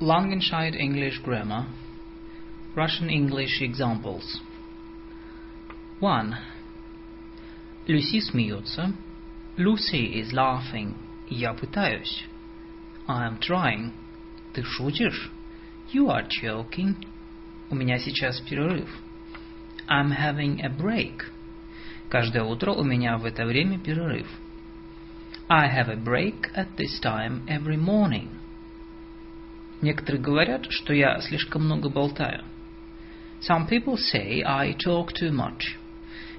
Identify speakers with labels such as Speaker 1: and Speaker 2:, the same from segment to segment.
Speaker 1: Langenscheid English Grammar Russian English Examples 1. Люси смеется. Lucy is laughing. Я пытаюсь. I am trying. Ты шутишь? You are joking. У меня сейчас перерыв. I'm having a break. Каждое утро у меня в это время перерыв. I have a break at this time every morning. Некоторые говорят, что я слишком много болтаю. Some people say I talk too much.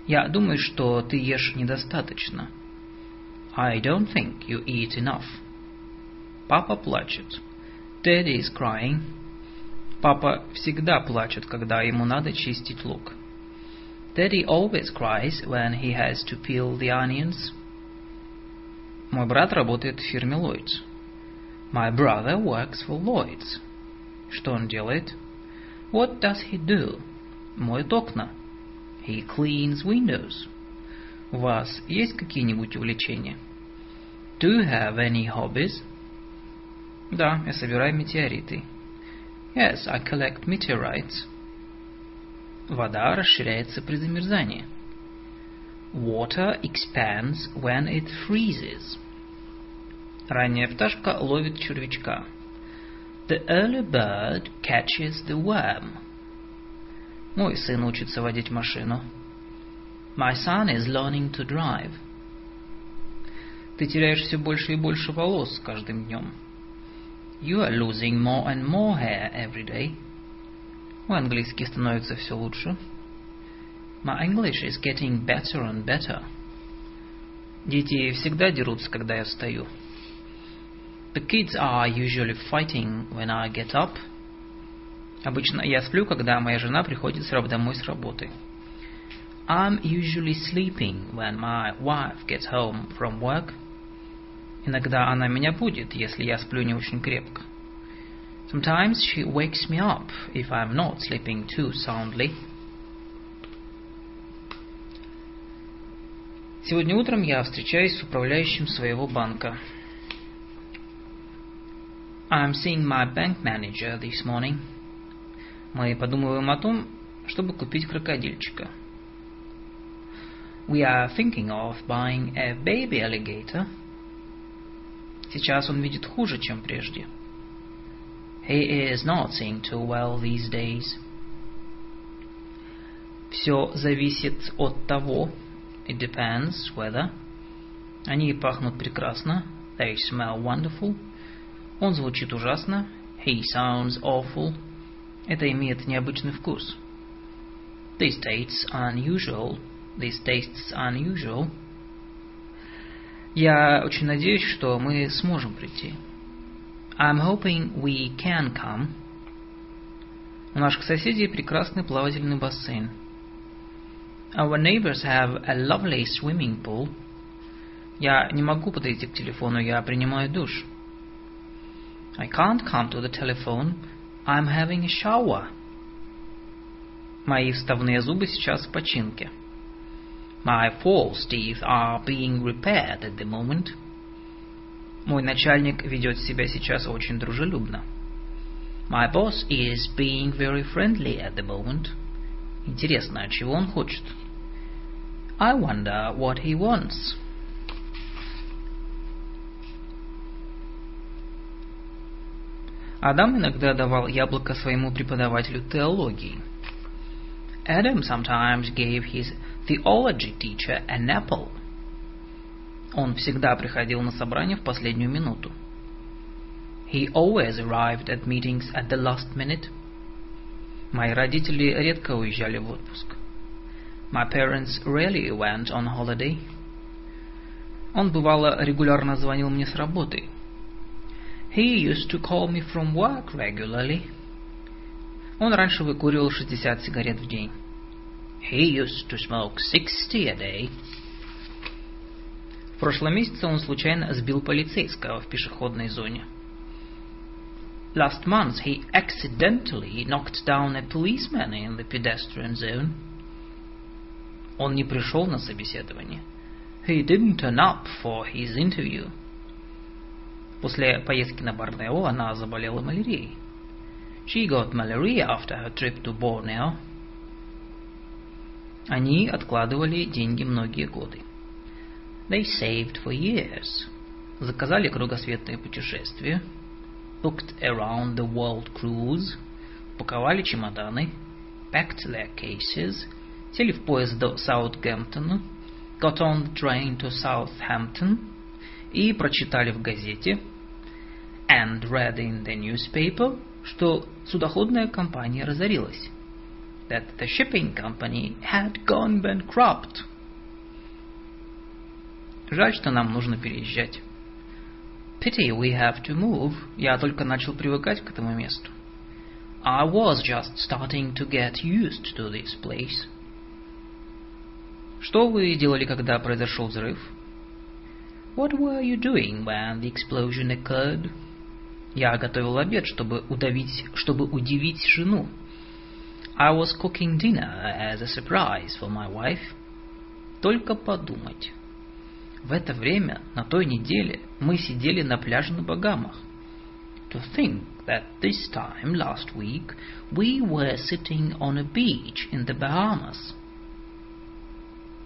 Speaker 1: Я думаю, что ты ешь недостаточно. I don't think you eat enough. Папа плачет. Daddy is crying. Папа всегда плачет, когда ему надо чистить лук. Daddy always cries when he has to peel the onions. Мой брат работает в фирме Lloyd's. My brother works for Lloyd's. Что он делает? What does he do? Моет окна. He cleans windows. У вас есть какие-нибудь увлечения? Do you have any hobbies? Да, я собираю метеориты. Yes, I collect meteorites. Вода расширяется при замерзании. Water expands when it freezes. Ранняя пташка ловит червячка. The early bird catches the worm. Мой сын учится водить машину. My son is learning to drive. Ты теряешь все больше и больше волос с каждым днем. You are losing more and more hair every day. Мой английский становится все лучше. My English is getting better and better. Дети всегда дерутся, когда я встаю. The kids are usually fighting when I get up. Обычно я сплю, когда моя жена приходит домой с работы. I'm usually sleeping when my wife gets home from work. Иногда она меня будет, если я сплю не очень крепко. Sometimes she wakes me up if I'm not sleeping too soundly. Сегодня утром я встречаюсь с управляющим своего банка. I'm seeing my bank manager this morning. Мы подумываем о том, чтобы купить крокодильчика. We are thinking of buying a baby alligator. Сейчас он видит хуже, чем прежде. He is not seeing too well these days. Все зависит от того. It depends whether. Они пахнут прекрасно. They smell wonderful. Он звучит ужасно. He sounds awful. Это имеет необычный вкус. This tastes unusual. This tastes unusual. Я очень надеюсь, что мы сможем прийти. I'm hoping we can come. У наших соседей прекрасный плавательный бассейн. Our neighbors have a lovely swimming pool. Я не могу подойти к телефону, я принимаю душ. I can't come to the telephone. I'm having a shower. Мои вставные зубы сейчас в починке. My false teeth are being repaired at the moment. Мой начальник ведет себя сейчас очень дружелюбно. My boss is being very friendly at the moment. Интересно, а чего он хочет? I wonder what he wants. Адам иногда давал яблоко своему преподавателю теологии. Adam sometimes gave his theology teacher an apple. Он всегда приходил на собрание в последнюю минуту. He always arrived at meetings at the last minute. Мои родители редко уезжали в отпуск. My parents rarely went on holiday. Он бывало регулярно звонил мне с работы – He used to call me from work regularly. Он раньше выкуривал 60 сигарет в день. He used to smoke 60 a day. В прошлом месяце он случайно сбил полицейского в пешеходной зоне. Last month he accidentally knocked down a policeman in the pedestrian zone. Он не пришел на собеседование. He didn't turn up for his interview. После поездки на Борнео она заболела малярией. She got malaria after her trip to Borneo. Они откладывали деньги многие годы. They saved for years. Заказали кругосветное путешествие. Booked around the world cruise. Паковали чемоданы. Packed their cases. Сели в поезд до Саутгемптона. Got on the train to Southampton. И прочитали в газете. And read in the newspaper, что судоходная компания разорилась. That the shipping company had gone bankrupt. Жаль, что нам нужно переезжать. Pity we have to move. Я только начал привыкать к этому месту. I was just starting to get used to this place. Что вы делали, когда произошел взрыв? What were you doing when the explosion occurred? Я готовил обед, чтобы удавить, чтобы удивить жену. I was cooking dinner as a surprise for my wife. Только подумать. В это время, на той неделе, мы сидели на пляже на Багамах. To think that this time last week we were sitting on a beach in the Bahamas.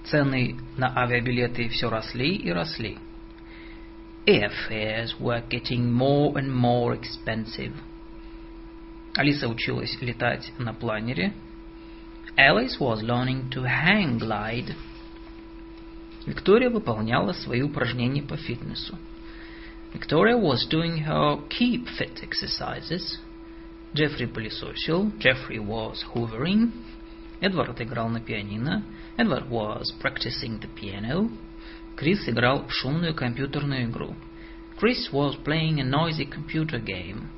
Speaker 1: Цены на авиабилеты все росли и росли. Airfares were getting more and more expensive. Алиса училась летать на планере. Alice was learning to hang glide. Виктория выполняла свои упражнения по фитнесу. Victoria was doing her keep fit exercises. Джеффри пылесосил. Jeffrey was hoovering. Эдвард играл на пианино. Edward was practicing the piano. Крис играл в шумную компьютерную игру. Chris was playing a noisy computer game.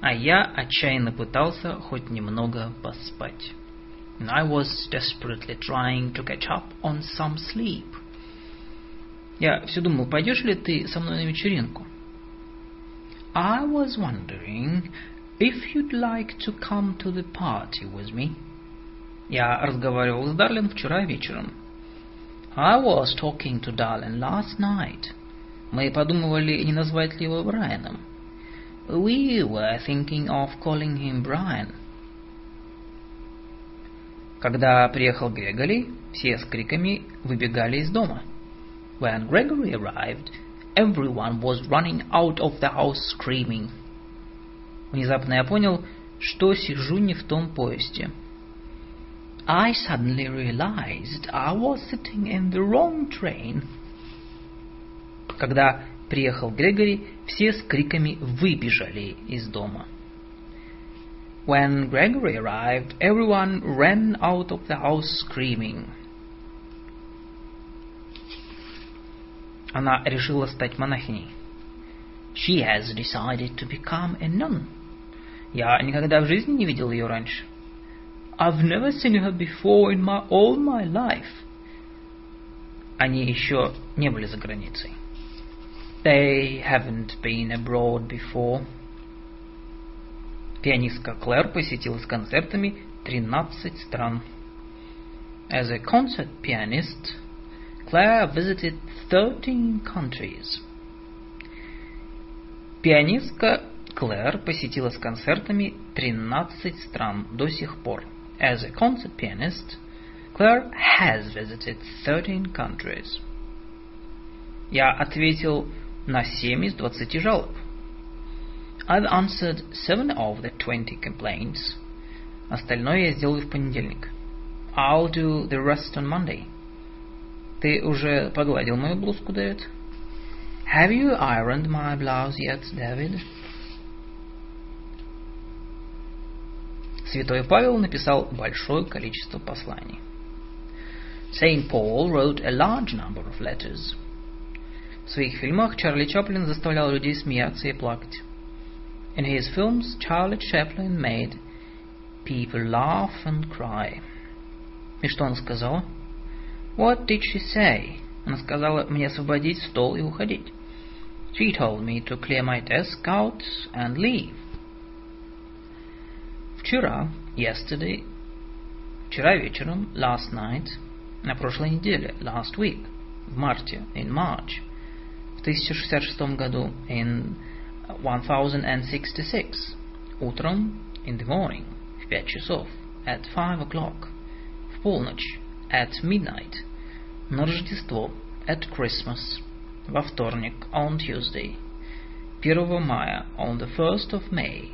Speaker 1: А я отчаянно пытался хоть немного поспать. And I was desperately trying to catch up on some sleep. Я все думал, пойдешь ли ты со мной на вечеринку? I was wondering if you'd like to come to the party with me. Я разговаривал с Дарлин вчера вечером. I was talking to Darlin last night. Мы подумывали, не назвать ли его Брайаном. We were thinking of calling him Brian. Когда приехал Грегори, все с криками выбегали из дома. When Gregory arrived, everyone was running out of the house screaming. Внезапно я понял, что сижу не в том поезде. I suddenly realized I was sitting in the wrong train. Когда приехал Грегори, все с криками выбежали из дома. When Gregory arrived, everyone ran out of the house screaming. Она решила стать монахиней. She has decided to become a nun. Я никогда в жизни не видел ее раньше. I've never seen her before in my all my life. Они еще не были за границей. They haven't been abroad before. Пианистка Клэр посетила с концертами 13 стран. As a concert pianist, Claire visited 13 countries. Пианистка Клэр посетила с концертами 13 стран до сих пор. As a concert pianist, Claire has visited 13 countries. Я ответил на 7 из 20 жалоб. I've answered 7 of the 20 complaints. Остальное я сделаю в понедельник. I'll do the rest on Monday. Ты уже погладил мою блузку, Дэвид? Have you ironed my blouse yet, David? Святой Павел написал большое количество посланий. Saint Paul wrote a large number of letters. В своих фильмах Чарли Чаплин заставлял людей смеяться и плакать. In his films, Charlie Chaplin made people laugh and cry. И что он сказал? What did she say? Она сказала мне освободить стол и уходить. She told me to clear my desk out and leave. Вчера, yesterday, вчера вечером, last night, на прошлой неделе, last week, в марте, in March, в 1066 году, in 1066, утром, in the morning, в пять часов, at five o'clock, в полночь, at midnight, на Рождество, at Christmas, во вторник, on Tuesday, 1 мая, on the 1st of May,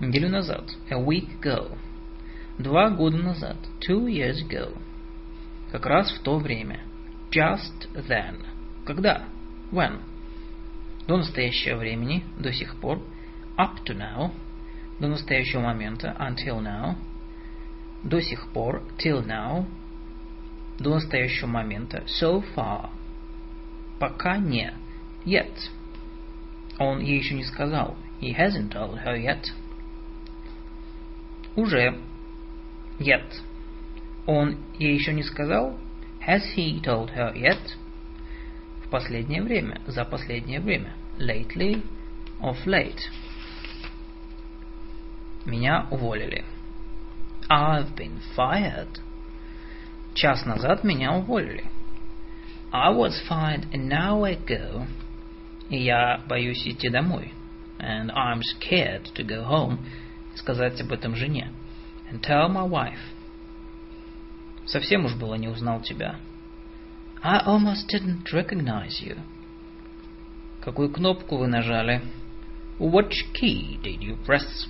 Speaker 1: неделю назад, a week ago, два года назад, two years ago, как раз в то время, just then, когда, when, до настоящего времени, до сих пор, up to now, до настоящего момента, until now, до сих пор, till now, до настоящего момента, so far, пока не, yet. Он ей еще не сказал, he hasn't told her yet. Уже, yet. Он ей еще не сказал, has he told her yet? В последнее время, за последнее время, lately, of late. Меня уволили. I've been fired. Час назад меня уволили. I was fired an hour ago. И я боюсь идти домой. And I'm scared to go home. Сказать об этом жене. And tell my wife. Совсем уж было не узнал тебя. I almost didn't recognize you. Какую кнопку вы нажали? Which key did you press?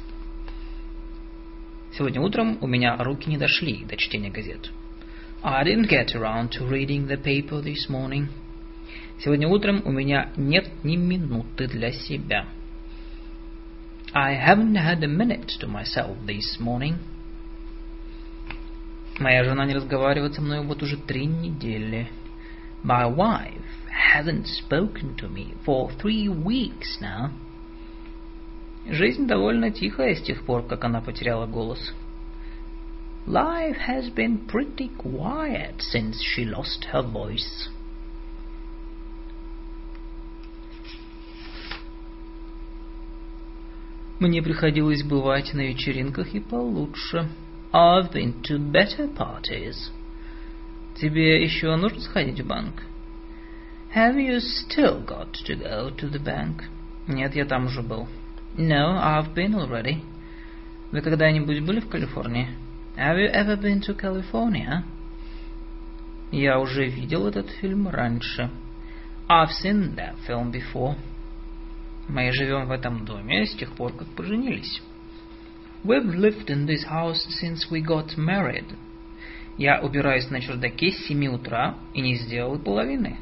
Speaker 1: Сегодня утром у меня руки не дошли до чтения газет. I didn't get around to reading the paper this morning. Сегодня утром у меня нет ни минуты для себя. I haven't had a minute to myself this morning. Моя жена не разговаривает со мной вот уже три недели. My wife hasn't spoken to me for three weeks now. Жизнь довольно тихая с тех пор, как она потеряла голос. Life has been pretty quiet since she lost her voice. Мне приходилось бывать на вечеринках и получше. I've been to better parties. Тебе еще нужно сходить в банк? Have you still got to go to the bank? Нет, я там уже был. No, I've been already. Вы когда-нибудь были в Калифорнии? Have you ever been to California? Я уже видел этот фильм раньше. I've seen that film before. Мы живем в этом доме с тех пор, как поженились. We've lived in this house since we got married. Я убираюсь на чердаке с семи утра и не сделал и половины.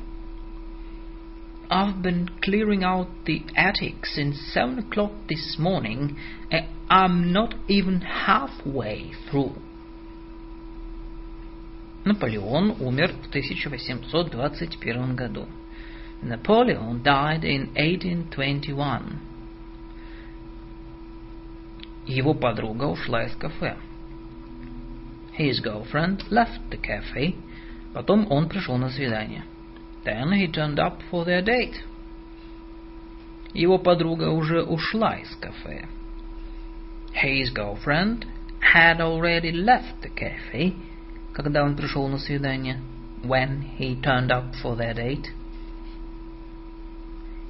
Speaker 1: I've been clearing out the attic since seven o'clock this morning, and I'm not even halfway through. Наполеон умер в 1821 году. Napoleon died in 1821. Его подруга ушла из кафе. His girlfriend left the cafe. Потом он пришел на свидание. Then he turned up for their date. Его подруга уже ушла из кафе. His girlfriend had already left the cafe, когда он пришел на свидание. When he turned up for their date.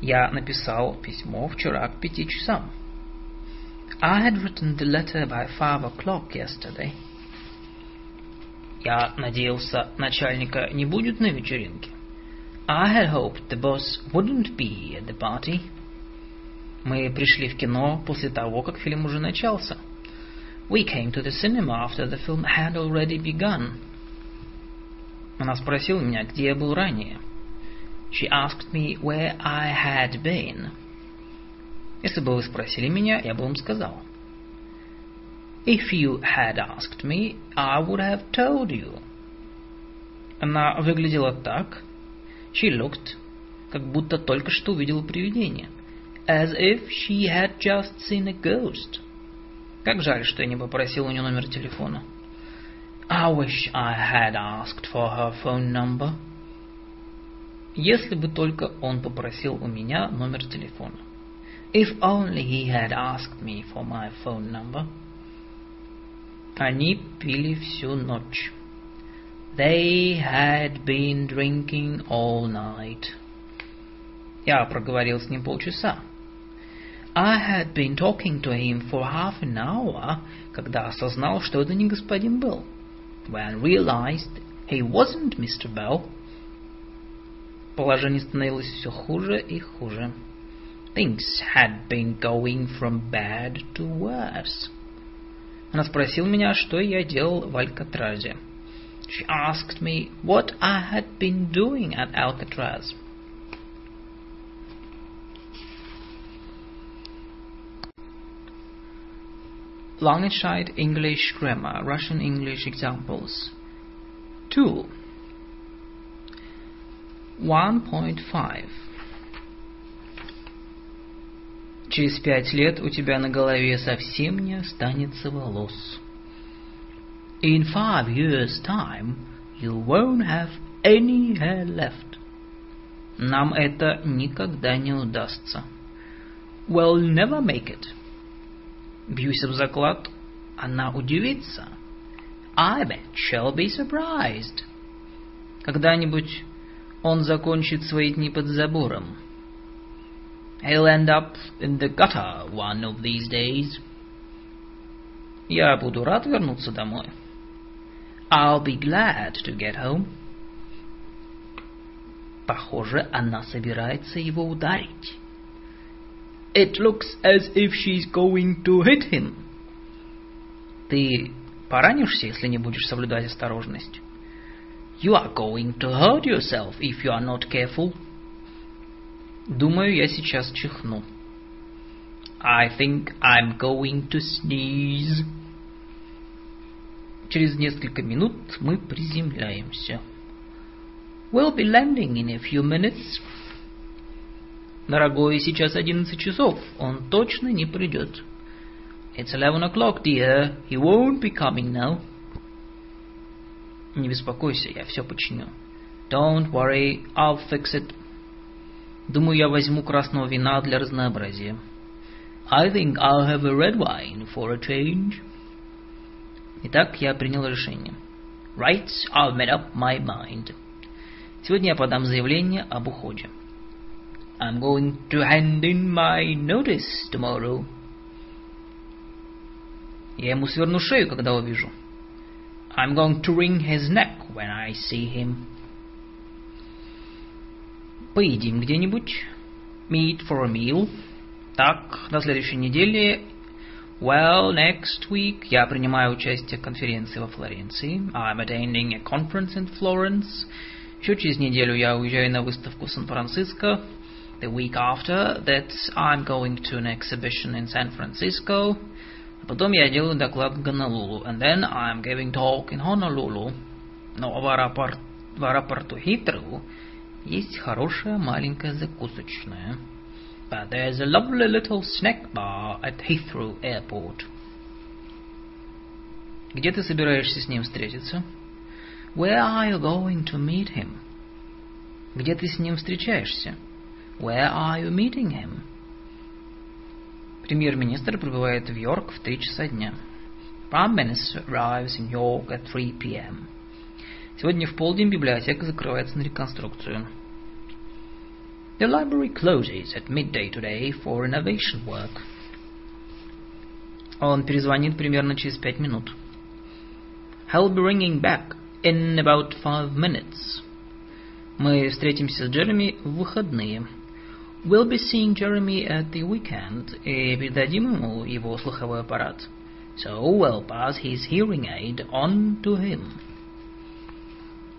Speaker 1: Я написал письмо вчера к пяти часам. I had written the letter by five o'clock yesterday. Я надеялся, начальника не будет на вечеринке. I had hoped the boss wouldn't be at the party. Мы пришли в кино после того, как фильм уже начался. We came to the cinema after the film had already begun. Она спросила меня, где я был ранее. She asked me where I had been. Если бы вы спросили меня, я бы вам сказал. If you had asked me, I would have told you. Она выглядела так, She looked, как будто только что увидела привидение. As if she had just seen a ghost. Как жаль, что я не попросил у нее номер телефона. I wish I had asked for her phone number. Если бы только он попросил у меня номер телефона. If only he had asked me for my phone number. Они пили всю ночь. They had been drinking all night. Я проговорил с ним полчаса. I had been talking to him for half an hour, когда осознал, что это не господин Белл. When realized he wasn't Mr. Bell. Положение становилось все хуже и хуже. Things had been going from bad to worse. Она спросила меня, что я делал в Алькатразе. She asked me what I had been doing at Alcatraz. Langenscheid English Grammar, Russian English Examples. 2. 1.5 Через пять лет у тебя на голове совсем не останется волос. In five years' time you won't have any hair left. Нам это никогда не удастся. We'll never make it. Бьюсь об заклад, она удивится. I bet she'll be surprised. Когда-нибудь он закончит свои дни под забором. He'll end up in the gutter one of these days. Я буду рад вернуться домой. I'll be glad to get home. Похоже, она собирается его ударить. It looks as if she's going to hit him. Ты поранишься, если не будешь соблюдать осторожность. You are going to hurt yourself if you are not careful. Думаю, я сейчас чихну. I think I'm going to sneeze. Через несколько минут мы приземляемся. We'll be landing in a few minutes. Дорогой, сейчас одиннадцать часов. Он точно не придет. It's eleven o'clock, dear. He won't be coming now. Не беспокойся, я все починю. Don't worry, I'll fix it. Думаю, я возьму красного вина для разнообразия. I think I'll have a red wine for a change. Итак, я принял решение. Right, I've made up my mind. Сегодня я подам заявление об уходе. I'm going to hand in my notice tomorrow. Я ему сверну шею, когда увижу. I'm going to wring his neck when I see him. Поедим где-нибудь. Meet for a meal. Так, на следующей неделе... Well, next week я принимаю участие в конференции во Флоренции. I'm attending a conference in Florence. Еще через неделю я уезжаю на выставку в Сан-Франциско. The week after that, I'm going to an exhibition in San Francisco. А потом я делаю доклад в Гонолулу. And then I'm giving talk in Honolulu. Но в, аэропорт, в аэропорту Хитроу есть хорошая маленькая закусочная. But there's a lovely little snack bar at Heathrow Airport. Где ты собираешься с ним встретиться? Where are you going to meet him? Где ты с ним встречаешься? Where are you meeting him? Премьер-министр прибывает в Йорк в три часа дня. Prime Minister arrives in York at 3 p.m. Сегодня в полдень библиотека закрывается на реконструкцию. The library closes at midday today for renovation work. Он перезвонит примерно через пять минут. He'll be ringing back in about five minutes. Мы встретимся с Джереми в выходные. We'll be seeing Jeremy at the weekend и передадим ему его слуховой аппарат. So we'll pass his hearing aid on to him.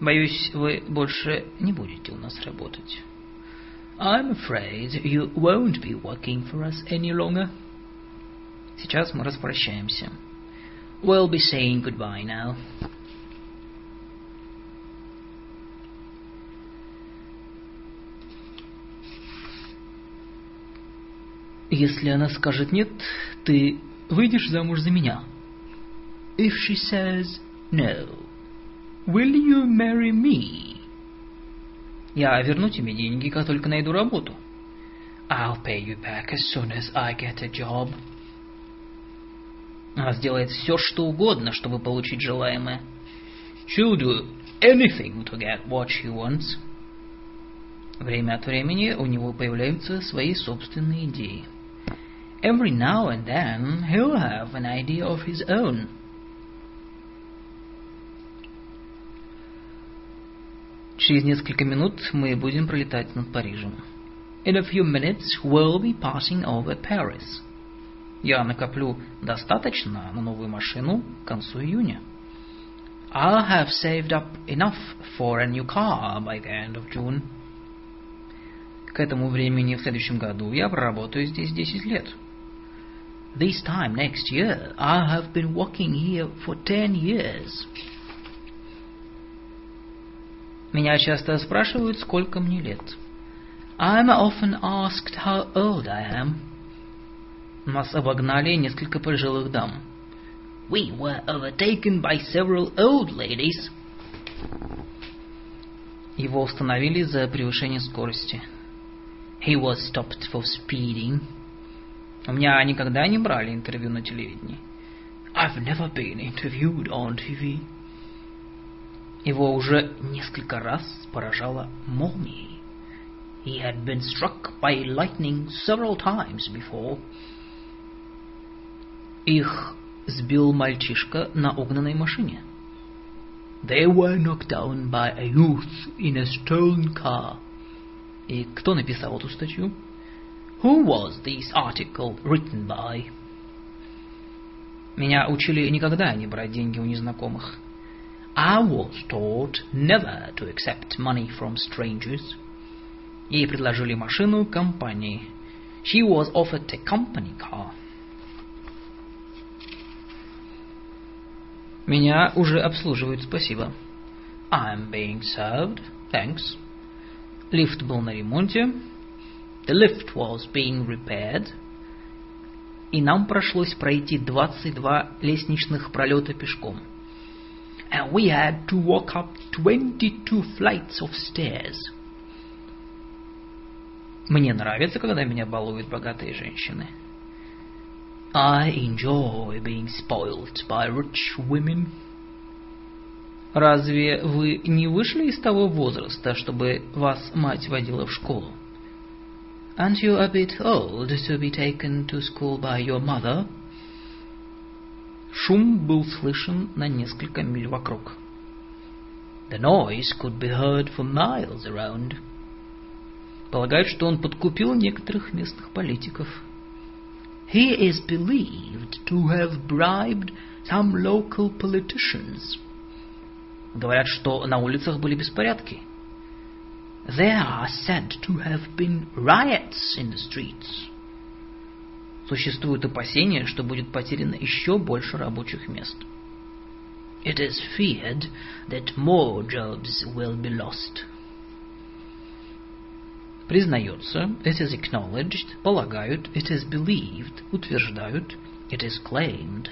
Speaker 1: Боюсь, вы больше не будете у нас работать. I'm afraid you won't be working for us any longer. Сейчас мы распрощаемся. We'll be saying goodbye now. Если она скажет нет, ты выйдешь замуж за меня. If she says no, will you marry me? Я верну тебе деньги, как только найду работу. I'll pay you back as soon as I get a job. Она сделает все, что угодно, чтобы получить желаемое. She'll do anything to get what she wants. Время от времени у него появляются свои собственные идеи. Every now and then he'll have an idea of his own. Через несколько минут мы будем пролетать над Парижем. In a few minutes we'll be passing over Paris. Я накоплю достаточно на новую машину к концу июня. I'll have saved up enough for a new car by the end of June. К этому времени в следующем году я проработаю здесь 10 лет. This time next year I'll have been working here for 10 years. Меня часто спрашивают, сколько мне лет. I'm often asked how old I am. Нас обогнали несколько пожилых дам. We were overtaken by several old ladies. Его установили за превышение скорости. He was stopped for speeding. У меня никогда не брали интервью на телевидении. I've never been interviewed on TV. Его уже несколько раз поражала молнией. He had been struck by lightning several times before. Их сбил мальчишка на угнанной машине. They were knocked down by a youth in a stolen car. И кто написал эту статью? Who was this article written by? Меня учили никогда не брать деньги у незнакомых. I was taught never to accept money from strangers. Ей предложили машину компании. She was offered a company car. Меня уже обслуживают, спасибо. I'm being served, thanks. Лифт был на ремонте. The lift was being repaired. И нам пришлось пройти 22 лестничных пролета пешком. And we had to walk up 22 flights of stairs. Мне нравится, когда меня балуют богатые женщины. I enjoy being spoiled by rich women. Разве вы не вышли из того возраста, чтобы вас мать водила в школу? Aren't you a bit old to be taken to school by your mother? Шум был слышен на несколько миль вокруг. The noise could be heard for miles around. Полагают, что он подкупил некоторых местных политиков. He is believed to have bribed some local politicians. Говорят, что на улицах были беспорядки. There are said to have been riots in the streets. Существует опасение, что будет потеряно еще больше рабочих мест. It is feared that more jobs will be lost. Признается, it is acknowledged, полагают, it is believed, утверждают, it is claimed.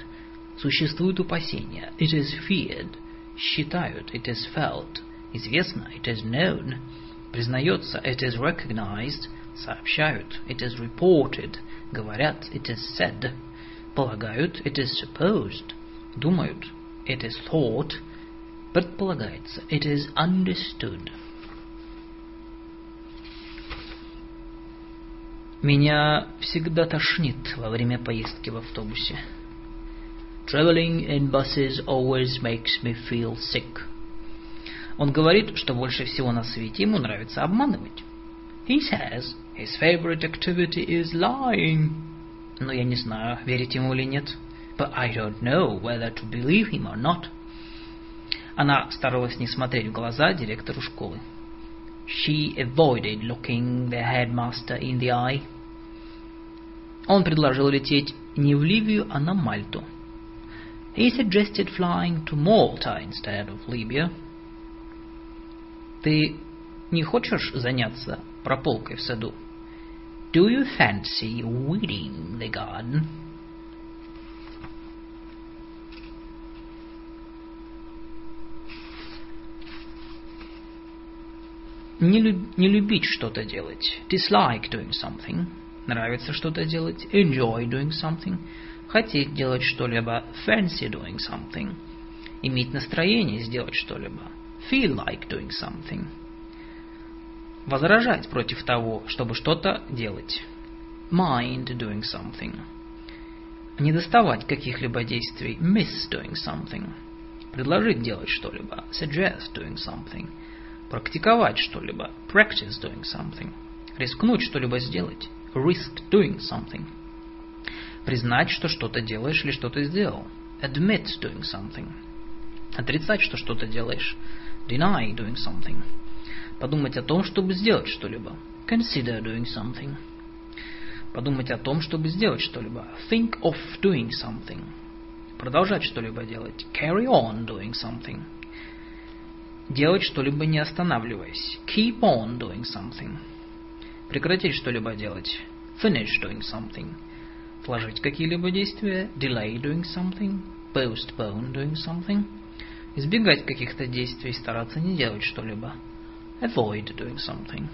Speaker 1: Существует опасение, it is feared, считают, it is felt, известно, it is known, признается, it is recognized, сообщают, it is reported, говорят, it is said, полагают, it is supposed, думают, it is thought, предполагается, it is understood. Меня всегда тошнит во время поездки в автобусе. Traveling in buses always makes me feel sick. Он говорит, что больше всего на свете ему нравится обманывать. He says his favorite activity is lying. Но я не знаю, верить ему или нет. But I don't know whether to believe him or not. Она старалась не смотреть в глаза директору школы. She avoided looking the headmaster in the eye. Он предложил лететь не в Ливию, а на Мальту. He suggested flying to Malta instead of Libya. Ты не хочешь заняться прополкой в саду? Do you fancy weeding the garden? Не, люб, не любить что-то делать. Dislike doing something. Нравится что-то делать. Enjoy doing something. Хотеть делать что-либо. Fancy doing something. Иметь настроение сделать что-либо. Feel like doing something. Возражать против того, чтобы что-то делать. mind doing something. Не доставать каких-либо действий, miss doing something. Предложить делать что-либо, suggest doing something. Практиковать что-либо, practice doing something. Рискнуть что-либо сделать, risk doing something. Признать, что что-то делаешь или что-то сделал, admit doing something. Отрицать, что что-то делаешь, deny doing something. Подумать о том, чтобы сделать что-либо, consider doing something. Подумать о том, чтобы сделать что-либо, think of doing something. Продолжать что-либо делать, carry on doing something. Делать что-либо не останавливаясь, keep on doing something. Прекратить что-либо делать, finish doing something. Отложить какие-либо действия, delay doing something, postpone doing something. Избегать каких-то действий, стараться не делать что-либо, avoid doing something.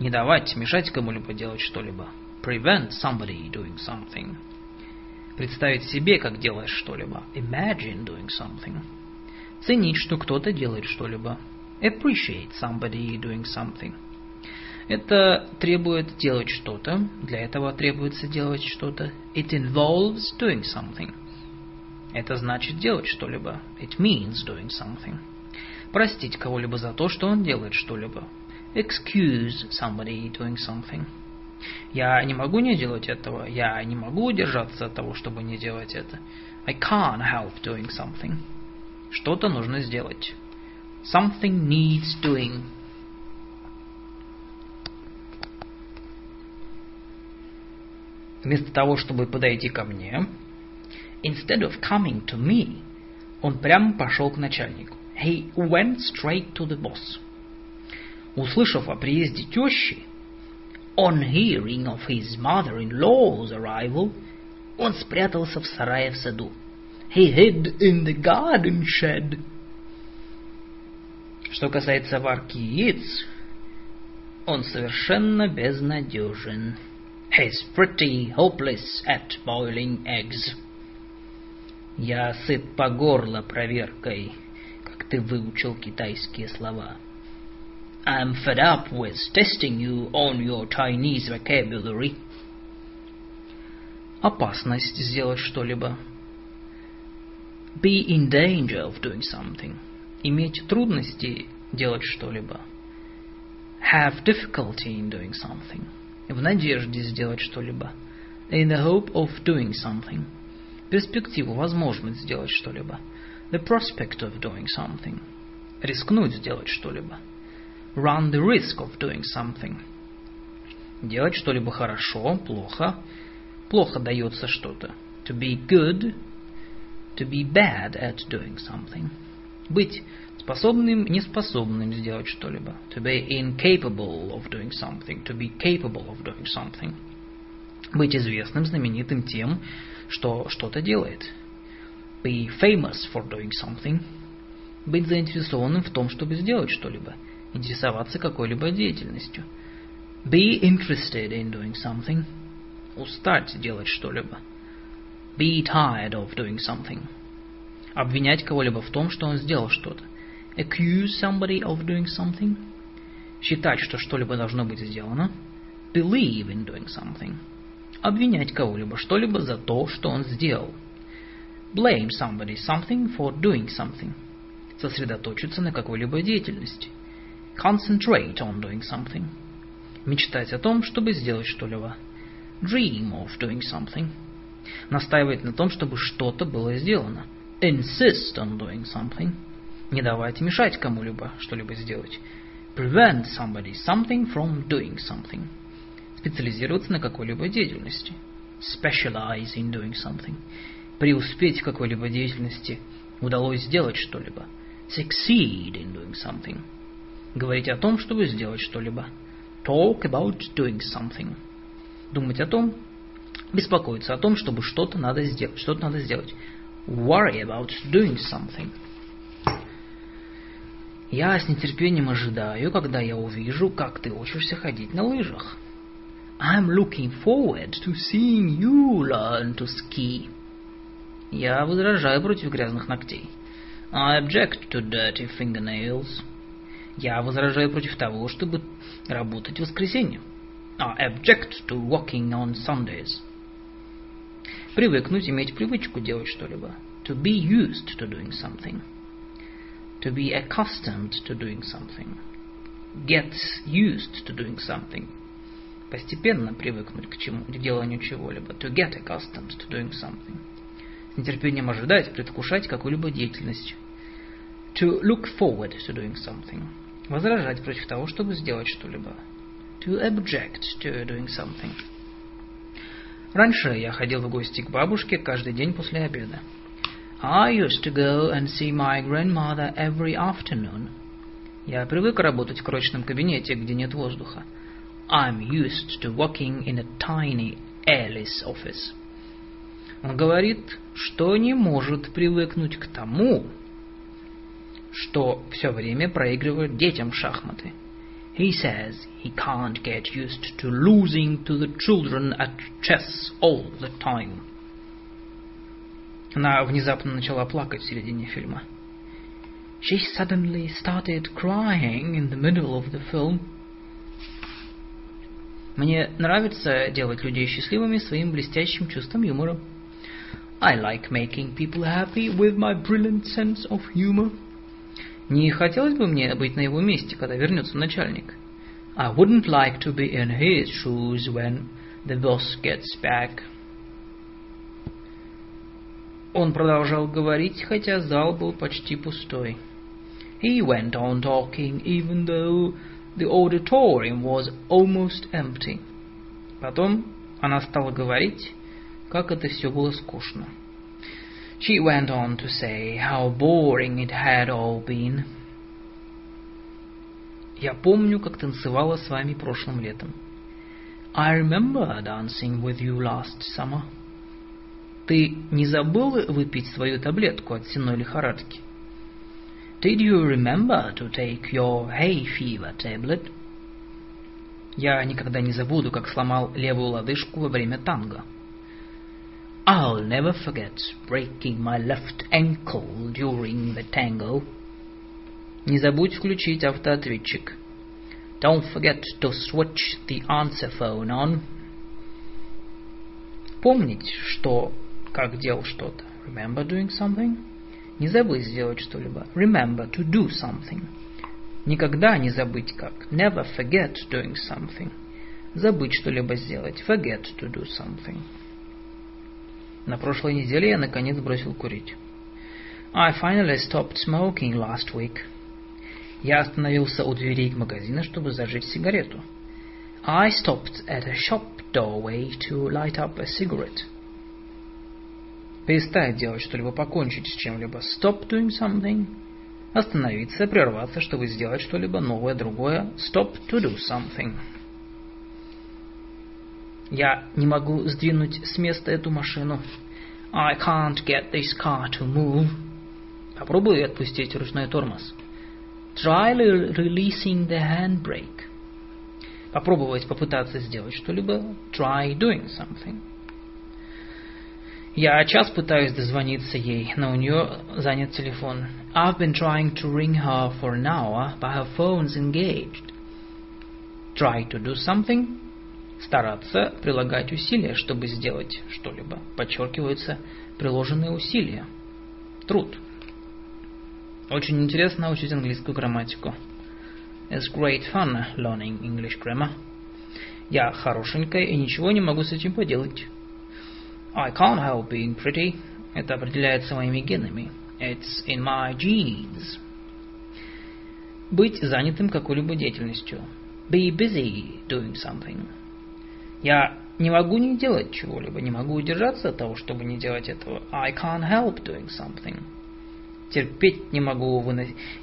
Speaker 1: Не давать, мешать кому-либо делать что-либо, prevent somebody doing something. Представить себе, как делаешь что-либо, imagine doing something. Ценить, что кто-то делает что-либо, appreciate somebody doing something. Это требует делать что-то, для этого требуется делать что-то. It involves doing something. Это значит делать что-либо. It means doing something. Простить кого-либо за то, что он делает что-либо. Excuse somebody doing something. Я не могу не делать этого. Я не могу удержаться от того, чтобы не делать это. I can't help doing something. Что-то нужно сделать. Something needs doing. Вместо того, чтобы подойти ко мне, instead of coming to me, он прямо пошел к начальнику. He went straight to the boss. Услышав о приезде тещи, on hearing of his mother-in-law's arrival, он спрятался в сарае в саду. He hid in the garden shed. Что касается варки яиц, он совершенно безнадежен. He's pretty hopeless at boiling eggs. Я сыт по горло проверкой, как ты выучил китайские слова. I'm fed up with testing you on your Chinese vocabulary. Опасность сделать что-либо. Be in danger of doing something. Иметь трудности делать что-либо. Have difficulty in doing something. В надежде сделать что-либо. In the hope of doing something. Перспективу, возможность сделать что-либо. The prospect of doing something. Рискнуть сделать что-либо. Run the risk of doing something. Делать что-либо хорошо, плохо. Плохо дается что-то. To be good. To be bad at doing something. Быть способным, неспособным сделать что-либо. To be incapable of doing something. To be capable of doing something. Быть известным, знаменитым тем, что что-то делает. Be famous for doing something. Быть заинтересованным в том, чтобы сделать что-либо. Интересоваться какой-либо деятельностью. Be interested in doing something. Устать делать что-либо. Be tired of doing something. Обвинять кого-либо в том, что он сделал что-то. Accuse somebody of doing something. Считать, что что-либо должно быть сделано. Believe in doing something. Обвинять кого-либо что-либо за то, что он сделал. Blame somebody something for doing something. Сосредоточиться на какой-либо деятельности. Concentrate on doing something. Мечтать о том, чтобы сделать что-либо. Dream of doing something. Настаивать на том, чтобы что-то было сделано. Insist on doing something. Не давать мешать кому-либо что-либо сделать. Prevent somebody something from doing something. Специализироваться на какой-либо деятельности. Specialize in doing something. Преуспеть в какой-либо деятельности. Удалось сделать что-либо. Succeed in doing something. Говорить о том, чтобы сделать что-либо. Talk about doing something. Думать о том, беспокоиться о том, чтобы что-то надо сделать. Что-то надо сделать. Worry about doing something. Я с нетерпением ожидаю, когда я увижу, как ты учишься ходить на лыжах. I'm looking forward to seeing you learn to ski. Я возражаю против грязных ногтей. I object to dirty fingernails. Я возражаю против того, чтобы работать в воскресенье. I object to walking on Sundays. Привыкнуть, иметь привычку делать что-либо. To be used to doing something. To be accustomed to doing something. Get used to doing something. Постепенно привыкнуть к чему, к деланию чего-либо. To get accustomed to doing something. С нетерпением ожидать, предвкушать какую-либо деятельность. To look forward to doing something. Возражать против того, чтобы сделать что-либо. To object to doing something. Раньше я ходил в гости к бабушке каждый день после обеда. I used to go and see my grandmother every afternoon. Я привык работать в крошечном кабинете, где нет воздуха. I'm used to working in a tiny, airless office. Он говорит, что не может привыкнуть к тому, что все время проигрывает детям шахматы. He says he can't get used to losing to the children at chess all the time. Она внезапно начала плакать в середине фильма. She suddenly started crying in the middle of the film. Мне нравится делать людей счастливыми своим блестящим чувством юмора. I like making people happy with my brilliant sense of humor. Не хотелось бы мне быть на его месте, когда вернется начальник. I wouldn't like to be in his shoes when the boss gets back. Он продолжал говорить, хотя зал был почти пустой. He went on talking, even though the auditorium was almost empty. Потом она стала говорить, как это все было скучно. She went on to say how boring it had all been. Я помню, как танцевала с вами прошлым летом. I remember dancing with you last summer. Ты не забыл выпить свою таблетку от сенной лихорадки? Did you remember to take your hay fever tablet? Я никогда не забуду, как сломал левую лодыжку во время танго. I'll never forget breaking my left ankle during the tango. Не забудь включить автоответчик. Don't forget to switch the answer phone on. Помнить, что как делал что-то. Remember doing something? Не забыть сделать что-либо. Remember to do something. Никогда не забыть как. Never forget doing something. Забыть что-либо сделать. Forget to do something. На прошлой неделе я наконец бросил курить. I finally stopped smoking last week. Я остановился у дверей к магазину, чтобы зажечь сигарету. I stopped at a shop doorway to light up a cigarette. Перестать делать что-либо, покончить с чем-либо. Stop doing something. Остановиться, прерваться, чтобы сделать что-либо новое, другое. Stop to do something. Я не могу сдвинуть с места эту машину. I can't get this car to move. Попробуй отпустить ручной тормоз. Try releasing the handbrake. Попробовать попытаться сделать что-либо. Try doing something. Я час пытаюсь дозвониться ей, но у нее занят телефон. I've been trying to ring her for an hour, but her phone's engaged. Try to do something. Стараться прилагать усилия, чтобы сделать что-либо. Подчеркиваются приложенные усилия. Труд. Очень интересно учить английскую грамматику. It's great fun learning English grammar. Я хорошенькая и ничего не могу с этим поделать. I can't help being pretty. Это определяется моими генами. It's in my genes. Быть занятым какой-либо деятельностью. Be busy doing something. Я не могу не делать чего-либо, не могу удержаться от того, чтобы не делать этого. I can't help doing something. Терпеть не могу,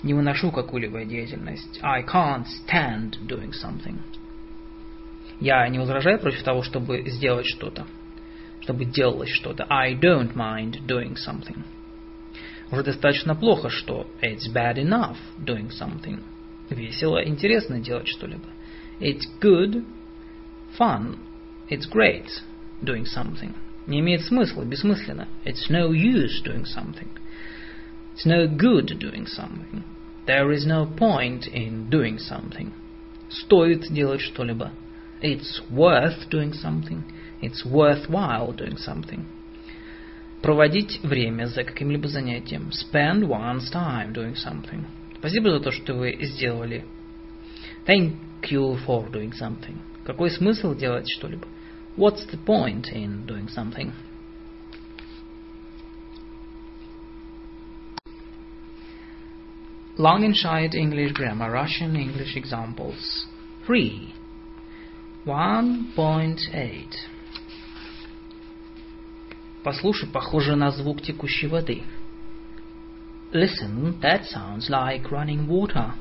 Speaker 1: не выношу какую-либо деятельность. I can't stand doing something. Я не возражаю против того, чтобы сделать что-то чтобы делалось что-то. I don't mind doing something. Уже достаточно плохо, что it's bad enough doing something. Весело, интересно делать что-либо. It's good, fun, it's great doing something. Не имеет смысла, бессмысленно. It's no use doing something. It's no good doing something. There is no point in doing something. Стоит делать что-либо. It's worth doing something. It's worthwhile doing something. Проводить время за каким-либо занятием. Spend one's time doing something. Спасибо за то, что вы сделали. Thank you for doing something. Какой смысл делать что-либо? What's the point in doing something? Langenscheid English Grammar, Russian English Examples. 3. 1.8 Послушай, похоже на звук текущей воды. Listen, that sounds like running water.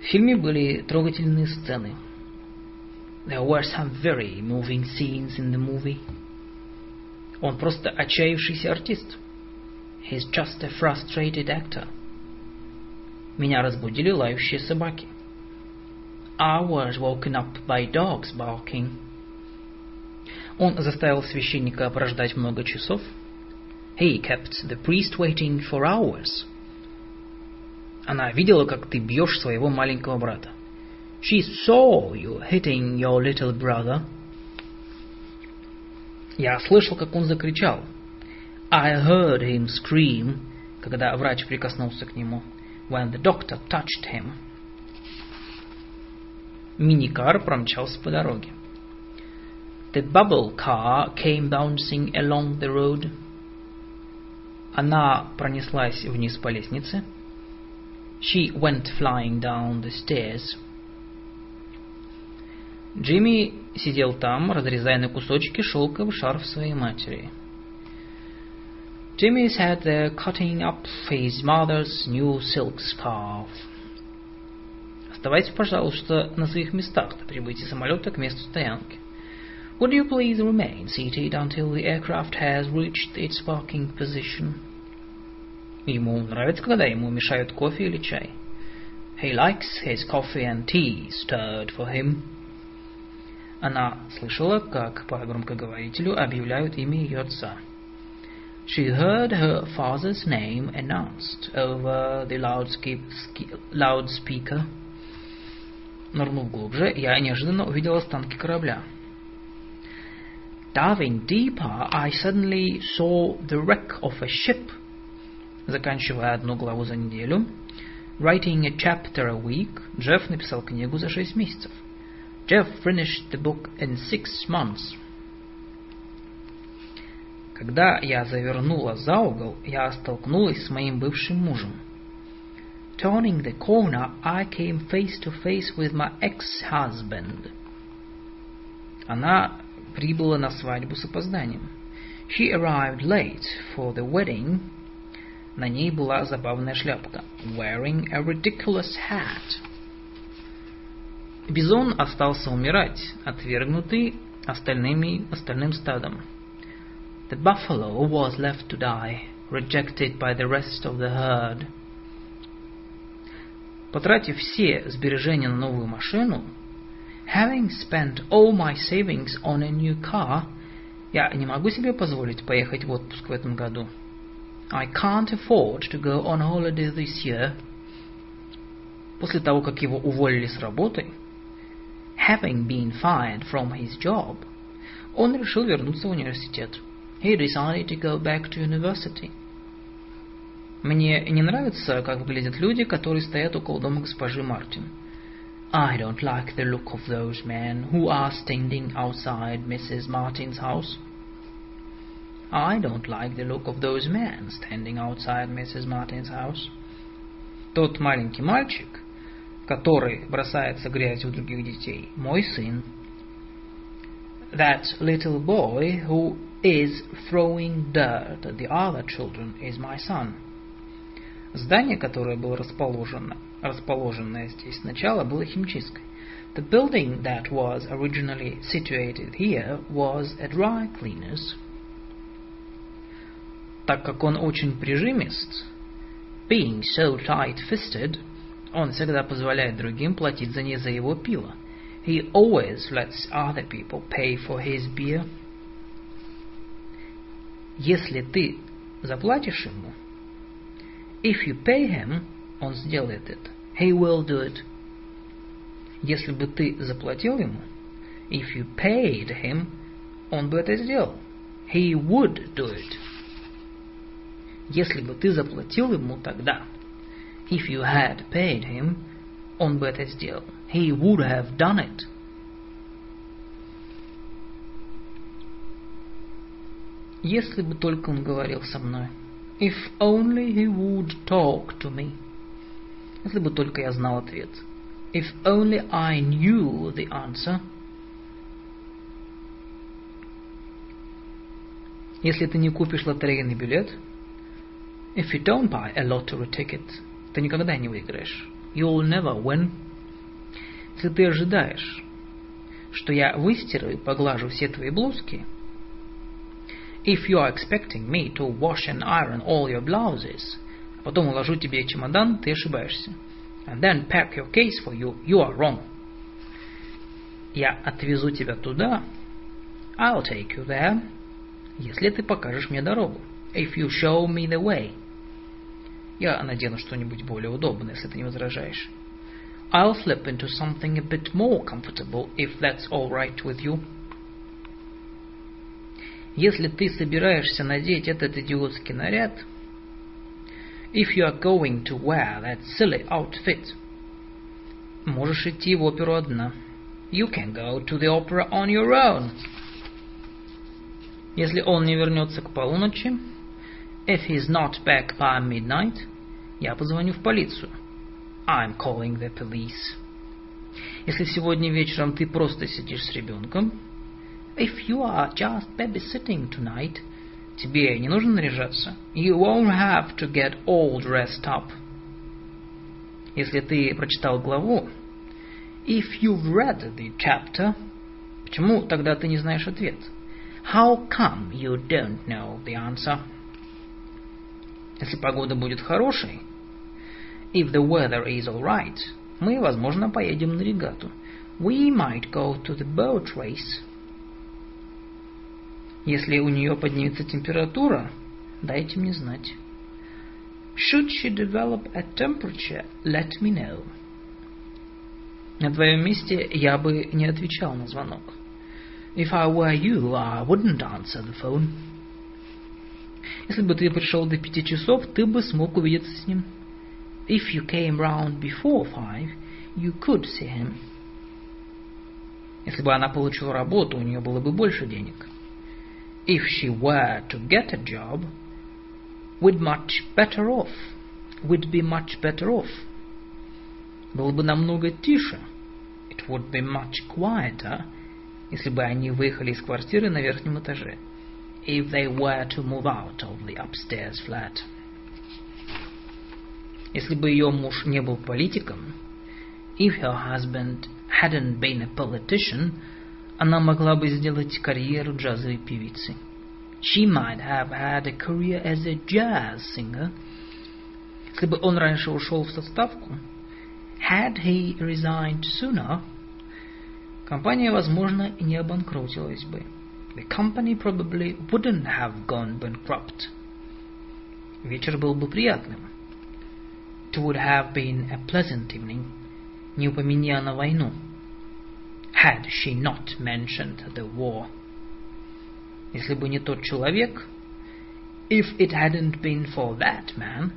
Speaker 1: В фильме были трогательные сцены. There were some very moving scenes in the movie. Он просто отчаявшийся артист. He's just a frustrated actor. Меня разбудили лающие собаки. I was woken up by dogs barking. Он заставил священника прождать много часов. He kept the priest waiting for hours. Она видела, как ты бьешь своего маленького брата. She saw you hitting your little brother. Я слышал, как он закричал. I heard him scream, когда врач прикоснулся к нему. When the doctor touched him. Миникар промчался по дороге. The bubble car came bouncing along the road. Она пронеслась вниз по лестнице. She went flying down the stairs. Джимми сидел там, разрезая на кусочки шелковый шарф своей матери. Jimmy sat there cutting up his mother's new silk scarf. Оставайтесь, пожалуйста, на своих местах до прибытия самолета к месту стоянки. Would you please remain seated until the aircraft has reached its parking position? Ему нравится, когда ему мешают кофе или чай. He likes his coffee and tea stirred for him. Она слышала, как по громкоговорителю объявляют имя ее отца. She heard her father's name announced over the loudspeaker. Нырнув глубже, я неожиданно увидел останки корабля. Diving deeper, I suddenly saw the wreck of a ship. Заканчивая одну главу за неделю, writing a chapter a week, Джефф написал книгу за шесть месяцев. Jeff finished the book in six months. Когда я завернула за угол, я столкнулась с моим бывшим мужем. Turning the corner, I came face to face with my ex-husband. Она прибыла на свадьбу с опозданием. She arrived late for the wedding. На ней была забавная шляпка. Wearing a ridiculous hat. Бизон остался умирать, отвергнутый остальными, остальным стадом. The buffalo was left to die, rejected by the rest of the herd. Потратив все сбережения на новую машину, Having spent all my savings on a new car, я не могу себе позволить поехать в отпуск в этом году. I can't afford to go on holiday this year. После того, как его уволили с работы, having been fired from his job, он решил вернуться в университет. He decided to go back to university. Мне не нравится, как выглядят люди, которые стоят около дома госпожи Мартин. I don't like the look of those men who are standing outside Mrs. Martin's house. I don't like the look of those men standing outside Mrs. Martin's house. Тот маленький мальчик, который бросается грязью у других детей, мой сын. That little boy who is throwing dirt at the other children is my son. Здание, которое было расположено расположенное здесь сначала, было химчисткой. The building that was originally situated here was a dry cleaner's. Так как он очень прижимист, being so tight-fisted, он всегда позволяет другим платить за не за его пиво. He always lets other people pay for his beer. Если ты заплатишь ему, if you pay him, он сделает это. He will do it. Если бы ты заплатил ему, if you paid him, он бы это сделал. He would do it. Если бы ты заплатил ему тогда, if you had paid him, он бы это сделал. He would have done it. Если бы только он говорил со мной. If only he would talk to me. Если бы только я знал ответ. If only I knew the answer. Если ты не купишь лотерейный билет, if you don't buy a lottery ticket, ты никогда не выиграешь. You'll never win. Если ты ожидаешь, что я выстираю и поглажу все твои блузки, If you are expecting me to wash and iron all your blouses, потом уложу тебе чемодан, ты ошибаешься. And then pack your case for you, you are wrong. Я отвезу тебя туда. I'll take you there. Если ты покажешь мне дорогу. If you show me the way. Я надену что-нибудь более удобное, если ты не возражаешь. I'll slip into something a bit more comfortable, if that's all right with you. Если ты собираешься надеть этот идиотский наряд, if you are going to wear that silly outfit, можешь идти в оперу одна. You can go to the opera on your own. Если он не вернется к полуночи, if he's not back by midnight, я позвоню в полицию. I'm calling the police. Если сегодня вечером ты просто сидишь с ребенком, If you are just babysitting tonight, тебе не нужно наряжаться. You won't have to get all dressed up. Если ты прочитал главу, if you've read the chapter, почему тогда ты не знаешь ответ? How come you don't know the answer? Если погода будет хорошей, if the weather is all right, мы, возможно, поедем на регату. We might go to the boat race. Если у нее поднимется температура, дайте мне знать. Should she develop a temperature, let me know. На твоем месте я бы не отвечал на звонок. If I were you, I wouldn't answer the phone. Если бы ты пришел до пяти часов, ты бы смог увидеться с ним. If you came round before five, you could see him. Если бы она получила работу, у нее было бы больше денег if she were to get a job, would much better off, would be much better off. Было бы намного тише. It would be much quieter, если бы они выехали из квартиры на верхнем этаже. If they were to move out of the upstairs flat. Если бы ее муж не был политиком, if her husband hadn't been a politician, она могла бы сделать карьеру джазовой певицы. She might have had a career as a jazz singer. Если бы он раньше ушел в составку, had he resigned sooner, компания, возможно, не обанкротилась бы. The company probably wouldn't have gone bankrupt. Вечер был бы приятным. It would have been a pleasant evening. Не упомяни она войну had she not mentioned the war. Если бы не тот человек, if it hadn't been for that man,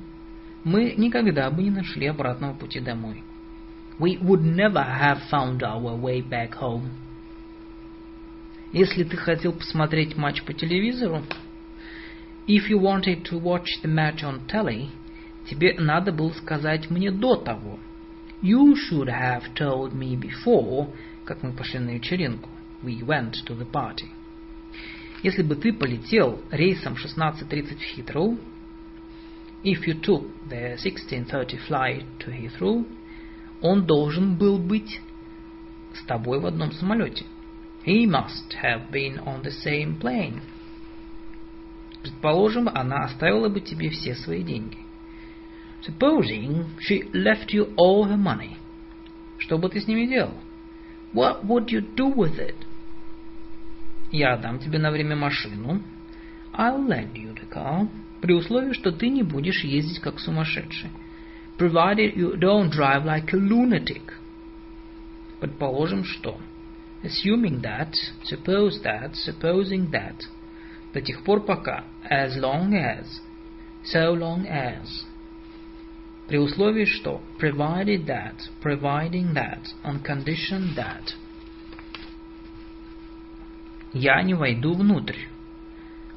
Speaker 1: мы никогда бы не нашли обратного пути домой. We would never have found our way back home. Если ты хотел посмотреть матч по телевизору, if you wanted to watch the match on telly, тебе надо было сказать мне до того. You should have told me before как мы пошли на вечеринку. We went to the party. Если бы ты полетел рейсом 16.30 в Heathrow, if you took the 16.30 flight to Heathrow, он должен был быть с тобой в одном самолете. He must have been on the same plane. Предположим, она оставила бы тебе все свои деньги. Supposing she left you all her money. Что бы ты с ними делал? What would you do with it? Я дам тебе на время машину. I'll lend you the car. При условии, что ты не будешь ездить как сумасшедший. Provided you don't drive like a lunatic. Предположим, что. Assuming that, suppose that, supposing that. До тех пор пока. As long as. So long as. При условии что. Provided that, providing that, on condition that. Я не войду внутрь.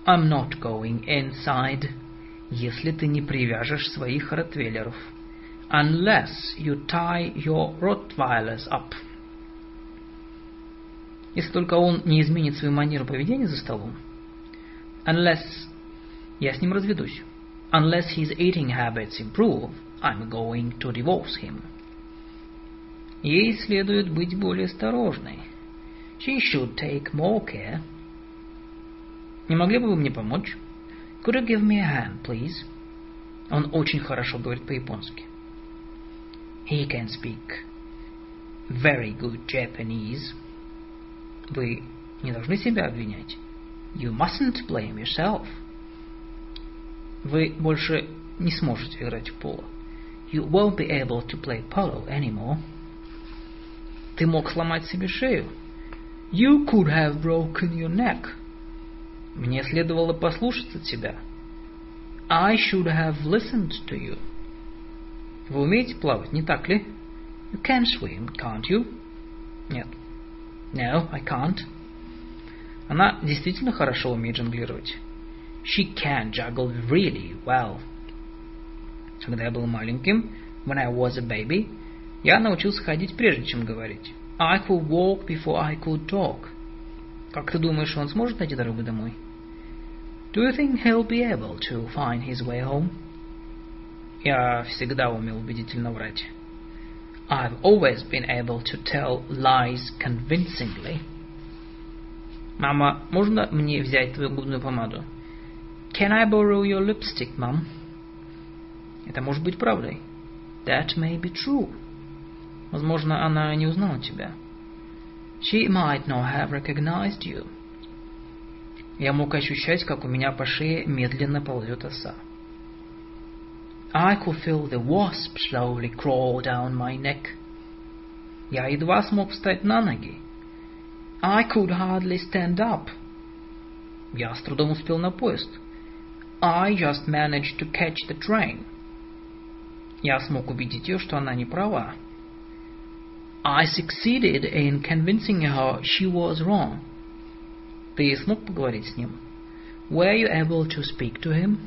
Speaker 1: I'm not going inside. Если ты не привяжешь своих ротвейлеров. Unless you tie your Rottweilers up. Если только он не изменит свою манеру поведения за столом. Unless я с ним разведусь. Unless his eating habits improve, I'm going to divorce him. Ей следует быть более осторожной. She should take more care. Не могли бы вы мне помочь? Could you give me a hand, please? Он очень хорошо говорит по-японски. He can speak very good Japanese. Вы не должны себя обвинять. You mustn't blame yourself. Вы больше не сможете играть в поло. You won't be able to play polo anymore. Ты мог сломать себе шею. You could have broken your neck. Мне следовало послушаться тебя. I should have listened to you. Вы умеете плавать, не так ли? You can swim, can't you? Нет. No, I can't. Она действительно хорошо умеет жонглировать. She can juggle really well. Когда я был маленьким, when I was a baby, я научился ходить прежде, чем говорить. I could walk before I could talk. Как ты думаешь, он сможет найти дорогу домой? Do you think he'll be able to find his way home? Я всегда умел убедительно врать. I've always been able to tell lies convincingly. Мама, можно мне взять твою губную помаду? Can I borrow your lipstick, mom? Это может быть правдой. That may be true. Возможно, она не узнала тебя. She might not have recognized you. Я мог ощущать, как у меня по шее медленно ползет оса. I could feel the wasp slowly crawl down my neck. Я едва смог встать на ноги. I could hardly stand up. Я с трудом успел на поезд. I just managed to catch the train. Я смог убедить ее, что она не права. I succeeded in convincing her she was wrong. Ты смог поговорить с ним? Were you able to speak to him?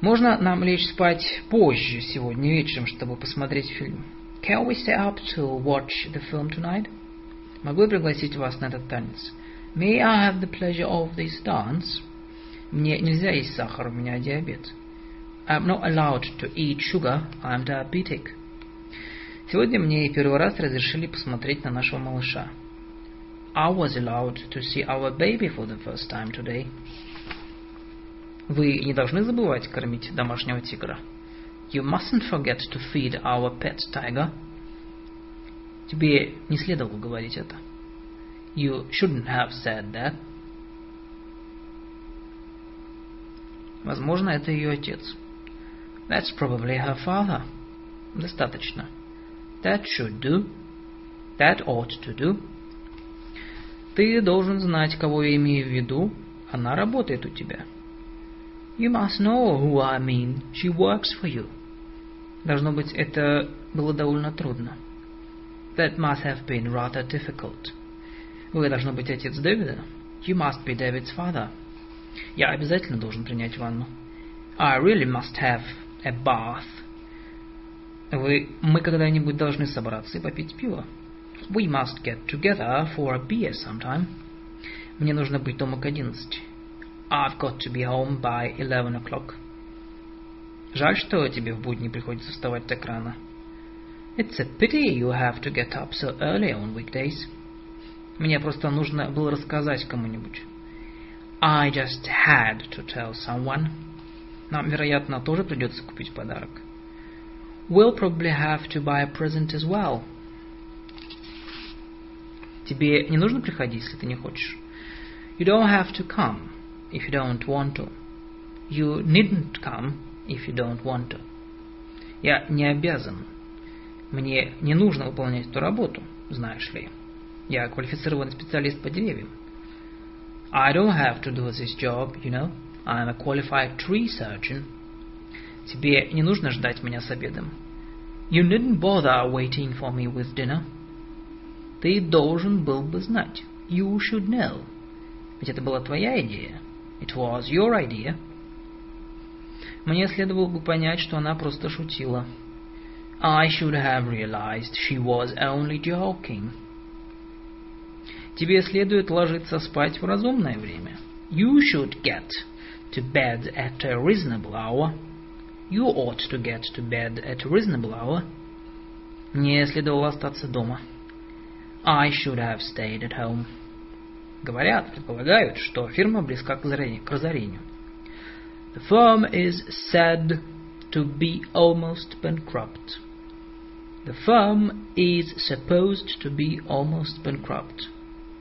Speaker 1: Можно нам лечь спать позже сегодня вечером, чтобы посмотреть фильм? Can we stay up to watch the film tonight? Могу я пригласить вас на этот танец? May I have the pleasure of this dance? Мне нельзя есть сахар, у меня диабет. I'm not allowed to eat sugar, I'm diabetic. Сегодня мне первый раз разрешили посмотреть на нашего малыша. I was allowed to see our baby for the first time today. Вы не должны забывать кормить домашнего тигра. You mustn't forget to feed our pet tiger. Тебе не следовало говорить это. You shouldn't have said that. Возможно, это ее отец. That's probably her father. Достаточно. That should do. That ought to do. Ты должен знать, кого я имею в виду. Она работает у тебя. You must know who I mean. She works for you. Должно быть, это было довольно трудно. That must have been rather difficult. Вы должно быть отец Дэвида. You must be David's father. Я обязательно должен принять ванну. I really must have a bath. Вы, мы когда-нибудь должны собраться и попить пиво. We must get together for a beer sometime. Мне нужно быть дома к одиннадцати. I've got to be home by eleven o'clock. Жаль, что тебе в будни приходится вставать так рано. It's a pity you have to get up so early on weekdays. Мне просто нужно было рассказать кому-нибудь. I just had to tell someone. Нам, вероятно, тоже придется купить подарок. We'll probably have to buy a present as well. Тебе не нужно приходить, если ты не хочешь. You don't have to come if you don't want to. You needn't come if you don't want to. Я не обязан. Мне не нужно выполнять эту работу, знаешь ли. Я квалифицированный специалист по деревьям. I don't have to do this job, you know. I'm a qualified tree surgeon. Тебе не нужно ждать меня с обедом. You needn't bother waiting for me with dinner. Ты должен был бы знать. You should know. Ведь это была твоя идея. It was your idea. Мне следовало бы понять, что она просто шутила. I should have realized she was only joking. Тебе следует ложиться спать в разумное время. You should get to bed at a reasonable hour. You ought to get to bed at a reasonable hour. Мне следовало остаться дома. I should have stayed at home. Говорят, предполагают, что фирма близка к разорению. The firm is said to be almost bankrupt. The firm is supposed to be almost bankrupt.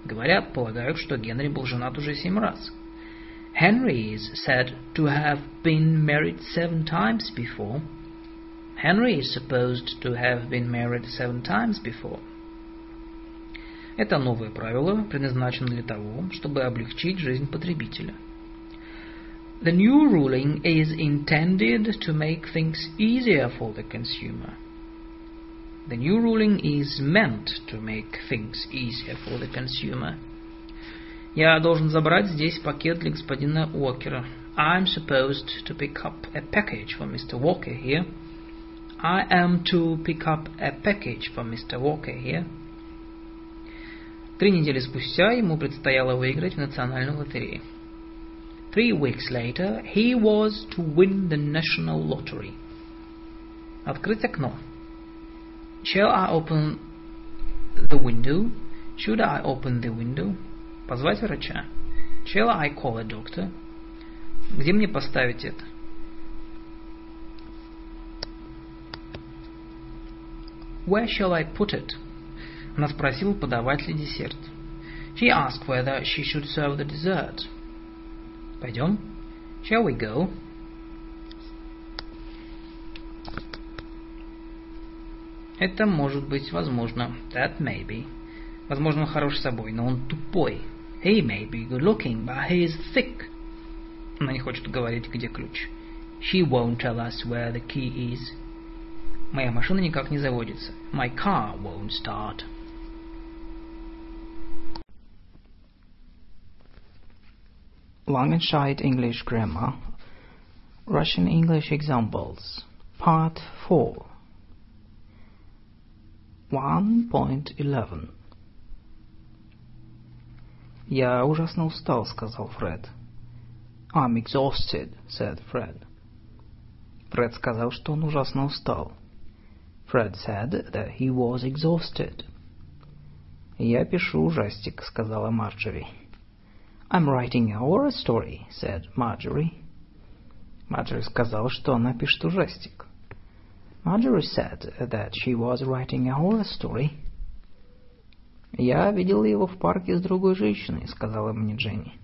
Speaker 1: Говорят, полагают, что Генри был женат уже семь раз. Henry is said to have been married seven times before. Henry is supposed to have been married seven times before. Это новое правило предназначено для того, чтобы облегчить жизнь потребителя. The new ruling is intended to make things easier for the consumer. The new ruling is meant to make things easier for the consumer. Я должен забрать здесь пакет для господина Уокера. I'm supposed to pick up a package for Mr. Walker here. I am to pick up a package for Mr. Walker here. Три недели спустя ему предстояло выиграть в национальной лотерее. Three weeks later, he was to win the national lottery. Открыть окно. Shall I open the window? Should I open the window? Позвать врача. Shall I call a doctor? Где мне поставить это? Where shall I put it? Она спросила, подавать ли десерт. She asked whether she should serve the dessert. Пойдем? Shall we go? Это может быть возможно. That may be. Возможно, он хорош собой, но он тупой. He may be good looking, but he is thick. Она не хочет говорить, где ключ. She won't tell us where the key is. Моя машина никак не заводится. My car won't start.
Speaker 2: Langenscheidt English Grammar, Russian English Examples, Part 4, 1.11 «Я ужасно устал», — сказал Фред.
Speaker 1: «I'm exhausted», — said Fred.
Speaker 2: Фред сказал, что он ужасно устал.
Speaker 1: Fred said that he was exhausted.
Speaker 2: «Я пишу ужастик», — сказала Марджори.
Speaker 1: I'm writing a horror story, said Marjorie.
Speaker 2: Марджори сказала, что она пишет ужастик.
Speaker 1: Marjorie said that she was writing a horror story.
Speaker 2: «Я видела его в парке с другой женщиной», — сказала мне Дженни.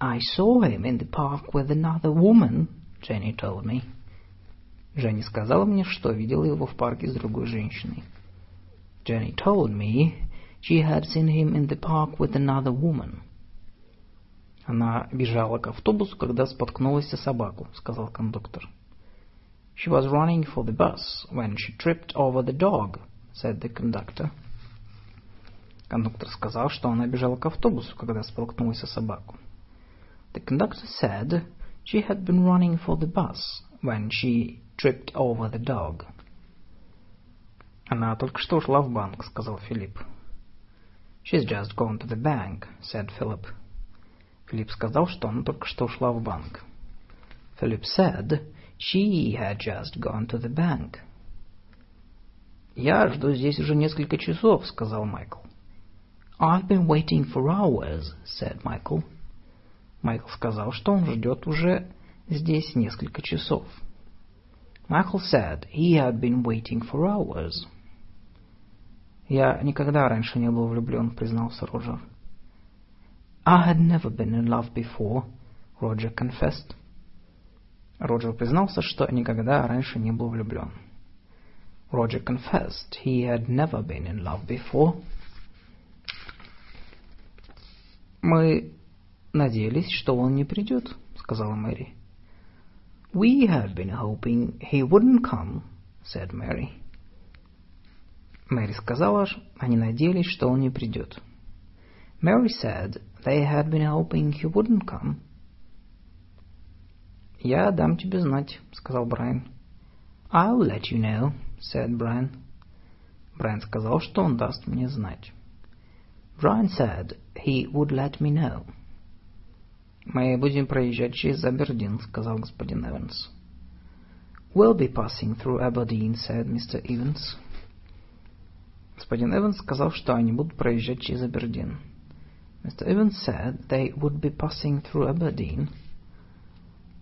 Speaker 1: I saw him in the park with another woman, Jenny told me.
Speaker 2: Дженни сказала мне, что видела его в парке с другой женщиной.
Speaker 1: Jenny told me she had seen him in the park with another woman.
Speaker 2: Она бежала к автобусу, когда споткнулась о собаку, сказал кондуктор.
Speaker 1: She was running for the bus when she tripped over the dog, said the conductor.
Speaker 2: Кондуктор сказал, что она бежала к автобусу, когда споткнулась о собаку.
Speaker 1: The conductor said she had been running for the bus when she tripped over the dog.
Speaker 2: Она только что ушла в банк, сказал Филипп.
Speaker 1: She's just gone to the bank, said Philip.
Speaker 2: Филипп сказал, что она только что ушла в банк.
Speaker 1: Philip said she had just gone to the bank.
Speaker 2: «Я жду здесь уже несколько часов», — сказал Майкл.
Speaker 1: «I've been waiting for hours», — said Michael.
Speaker 2: Майкл сказал, что он ждет уже здесь несколько часов.
Speaker 1: Michael said he had been waiting for hours.
Speaker 2: «Я никогда раньше не был влюблен», — признался Роджер.
Speaker 1: I had never been in love before, Roger confessed.
Speaker 2: Роджер признался, что никогда раньше не был влюблен.
Speaker 1: Roger confessed he had never been in love before.
Speaker 2: Мы надеялись, что он не придет, сказала Мэри.
Speaker 1: We had been hoping he wouldn't come, said Mary.
Speaker 2: Мэри сказала, они надеялись, что он не придет.
Speaker 1: Mary said they had been hoping he wouldn't come.
Speaker 2: «Я дам тебе знать», — сказал Брайан.
Speaker 1: «I'll let you know», — said Brian.
Speaker 2: Брайан сказал, что он даст мне знать.
Speaker 1: Brian said he would let me know.
Speaker 2: «Мы будем проезжать через Абердин», — сказал господин Эванс.
Speaker 1: «We'll be passing through Aberdeen», — said Mr. Evans.
Speaker 2: Господин Эванс сказал, что они будут проезжать через Абердин.
Speaker 1: Mr. Evans said they would be passing through Aberdeen.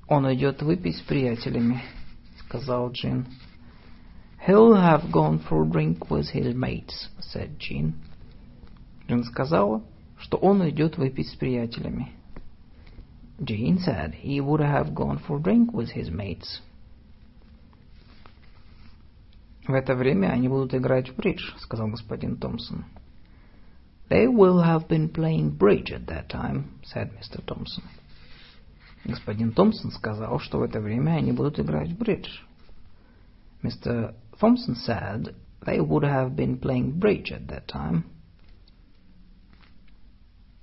Speaker 2: «Он идет выпить с приятелями», — сказал Джин.
Speaker 1: «He'll have gone for a drink with his mates», — said Jean.
Speaker 2: Джин сказала, что он идет выпить с приятелями.
Speaker 1: Jean said he would have gone for a drink with his mates.
Speaker 2: В это время они будут играть в бридж, сказал господин Томпсон.
Speaker 1: They will have been playing bridge at that time, said Mr. Thompson.
Speaker 2: Господин Томпсон сказал, что в это время они будут играть в бридж.
Speaker 1: Mr. Thompson said they would have been playing bridge at that time.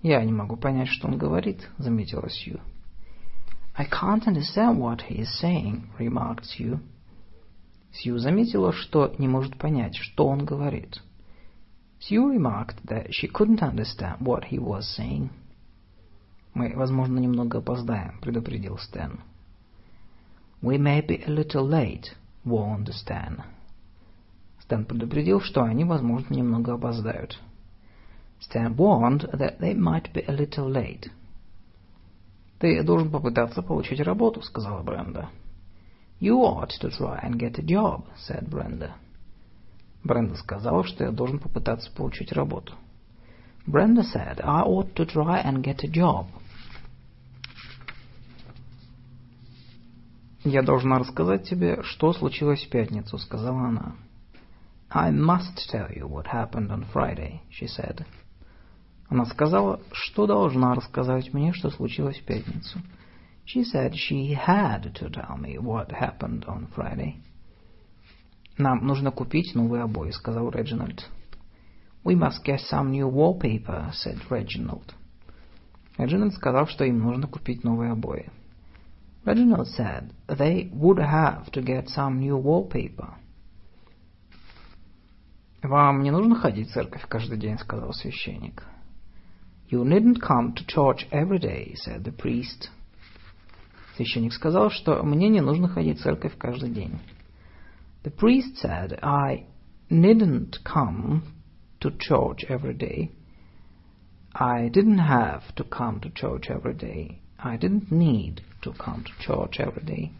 Speaker 2: Я не могу понять, что он говорит, заметила Сью.
Speaker 1: I can't understand what he is saying, remarked Sue.
Speaker 2: Сью заметила, что не может понять, что он говорит.
Speaker 1: Sue remarked that she couldn't understand what he was saying.
Speaker 2: «Мы, возможно, немного опоздаем», — предупредил Стэн.
Speaker 1: «We may be a little late», — warned Stan.
Speaker 2: Стэн предупредил, что они, возможно, немного опоздают.
Speaker 1: Stan warned that they might be a little late.
Speaker 2: «Ты должен попытаться получить работу», — сказала Бренда.
Speaker 1: «You ought to try and get a job», — said Brenda.
Speaker 2: Бренда сказала, что я должен попытаться получить работу.
Speaker 1: Brenda said I ought to try and get a job.
Speaker 2: «Я должна рассказать тебе, что случилось в пятницу», — сказала она.
Speaker 1: «I must tell you what happened on Friday», — she said.
Speaker 2: Она сказала, что должна рассказать мне, что случилось в пятницу.
Speaker 1: She said she had to tell me what happened on Friday.
Speaker 2: «Нам нужно купить новые обои», — сказал Реджинальд.
Speaker 1: «We must get some new wallpaper», — said Reginald.
Speaker 2: Реджинальд сказал, что им нужно купить новые обои.
Speaker 1: Reginald said they would have to get some new wallpaper.
Speaker 2: «Вам не нужно ходить в церковь каждый день», — сказал священник.
Speaker 1: «You needn't come to church every day», — said the priest.
Speaker 2: Священник сказал, что мне не нужно ходить в церковь каждый день.
Speaker 1: The priest said I needn't come to church every day. I didn't have to come to church every day. I didn't need to come to church every day.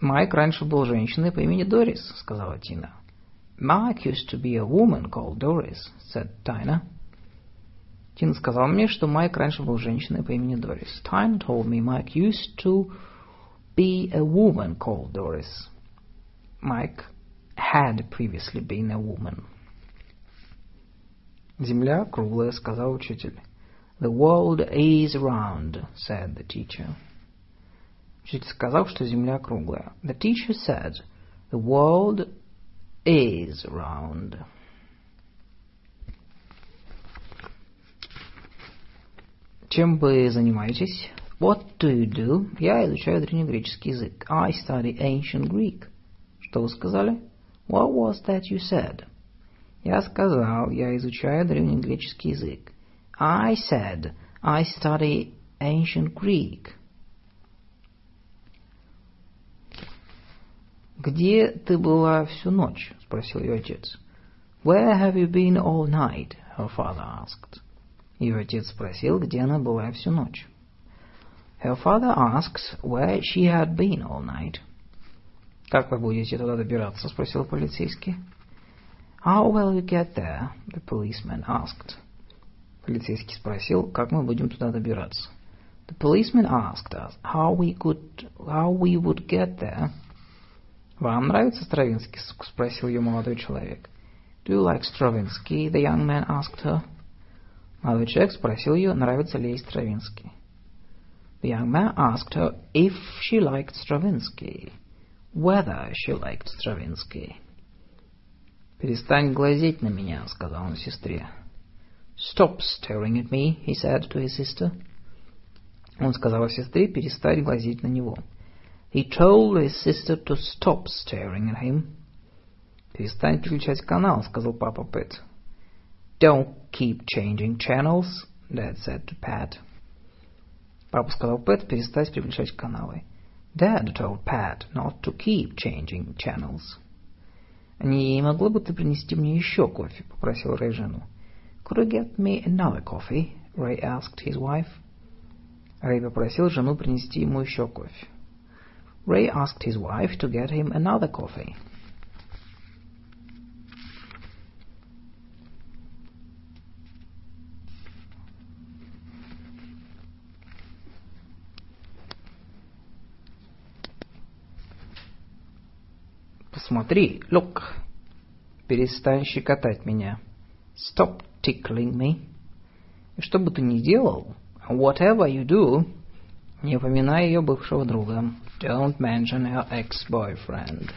Speaker 2: Майк раньше был женщиной по имени Дорис, сказала Тина.
Speaker 1: Mike used to be a woman called Doris, said Tina.
Speaker 2: Тина сказал мне, что Майк раньше был женщиной по имени Дорис.
Speaker 1: Tina told me Mike used to be a woman called Doris.
Speaker 2: Mike had previously been a woman. Земля круглая, сказал учитель.
Speaker 1: The world is round, said the teacher.
Speaker 2: Учитель сказал, что Земля круглая.
Speaker 1: The teacher said, the world is round.
Speaker 2: Чем вы занимаетесь?
Speaker 1: What do you do?
Speaker 2: Я изучаю древнегреческий язык.
Speaker 1: I study ancient Greek.
Speaker 2: Что вы сказали?
Speaker 1: What was that you said?
Speaker 2: Я сказал, я изучаю древнегреческий язык.
Speaker 1: I said, I study ancient Greek.
Speaker 2: «Где ты была всю ночь?» — спросил ее отец.
Speaker 1: «Where have you been all night?» — her father asked.
Speaker 2: Ее отец спросил, где она была всю ночь.
Speaker 1: Her father asks where she had been all night.
Speaker 2: «Как вы будете туда добираться?» — спросил полицейский.
Speaker 1: «How will you get there?» — the policeman asked.
Speaker 2: Полицейский спросил, как мы будем туда добираться. The policeman asked us how we could, how we would get there. Вам нравится Стравинский? спросил ее молодой человек. Do you like Stravinsky? The young man asked her. Молодой человек спросил ее, нравится ли ей Стравинский. The young man asked her if she liked Stravinsky, whether she liked Stravinsky. «Перестань глазеть на меня», — сказал он сестре.
Speaker 1: Stop staring at me, he said to his sister.
Speaker 2: Он сказал сестре перестать глазеть на него.
Speaker 1: He told his sister to stop staring at him.
Speaker 2: Перестань переключать канал, сказал папа Пэт.
Speaker 1: Don't keep changing channels, Dad said to Pat.
Speaker 2: Папа сказал Пэт перестать переключать каналы.
Speaker 1: Dad told Pat not to keep changing channels.
Speaker 2: «Не могла бы ты принести мне еще кофе?» — попросил Рэй жену.
Speaker 1: Could you get me another coffee? Ray asked his wife.
Speaker 2: Рэй попросил жену принести ему еще кофе.
Speaker 1: Ray asked his wife to get him another coffee.
Speaker 2: Посмотри, look. Перестань щекотать меня.
Speaker 1: Stop tickling me.
Speaker 2: И что бы ты ни делал,
Speaker 1: whatever you do,
Speaker 2: не упоминай ее бывшего друга.
Speaker 1: Don't mention her ex-boyfriend.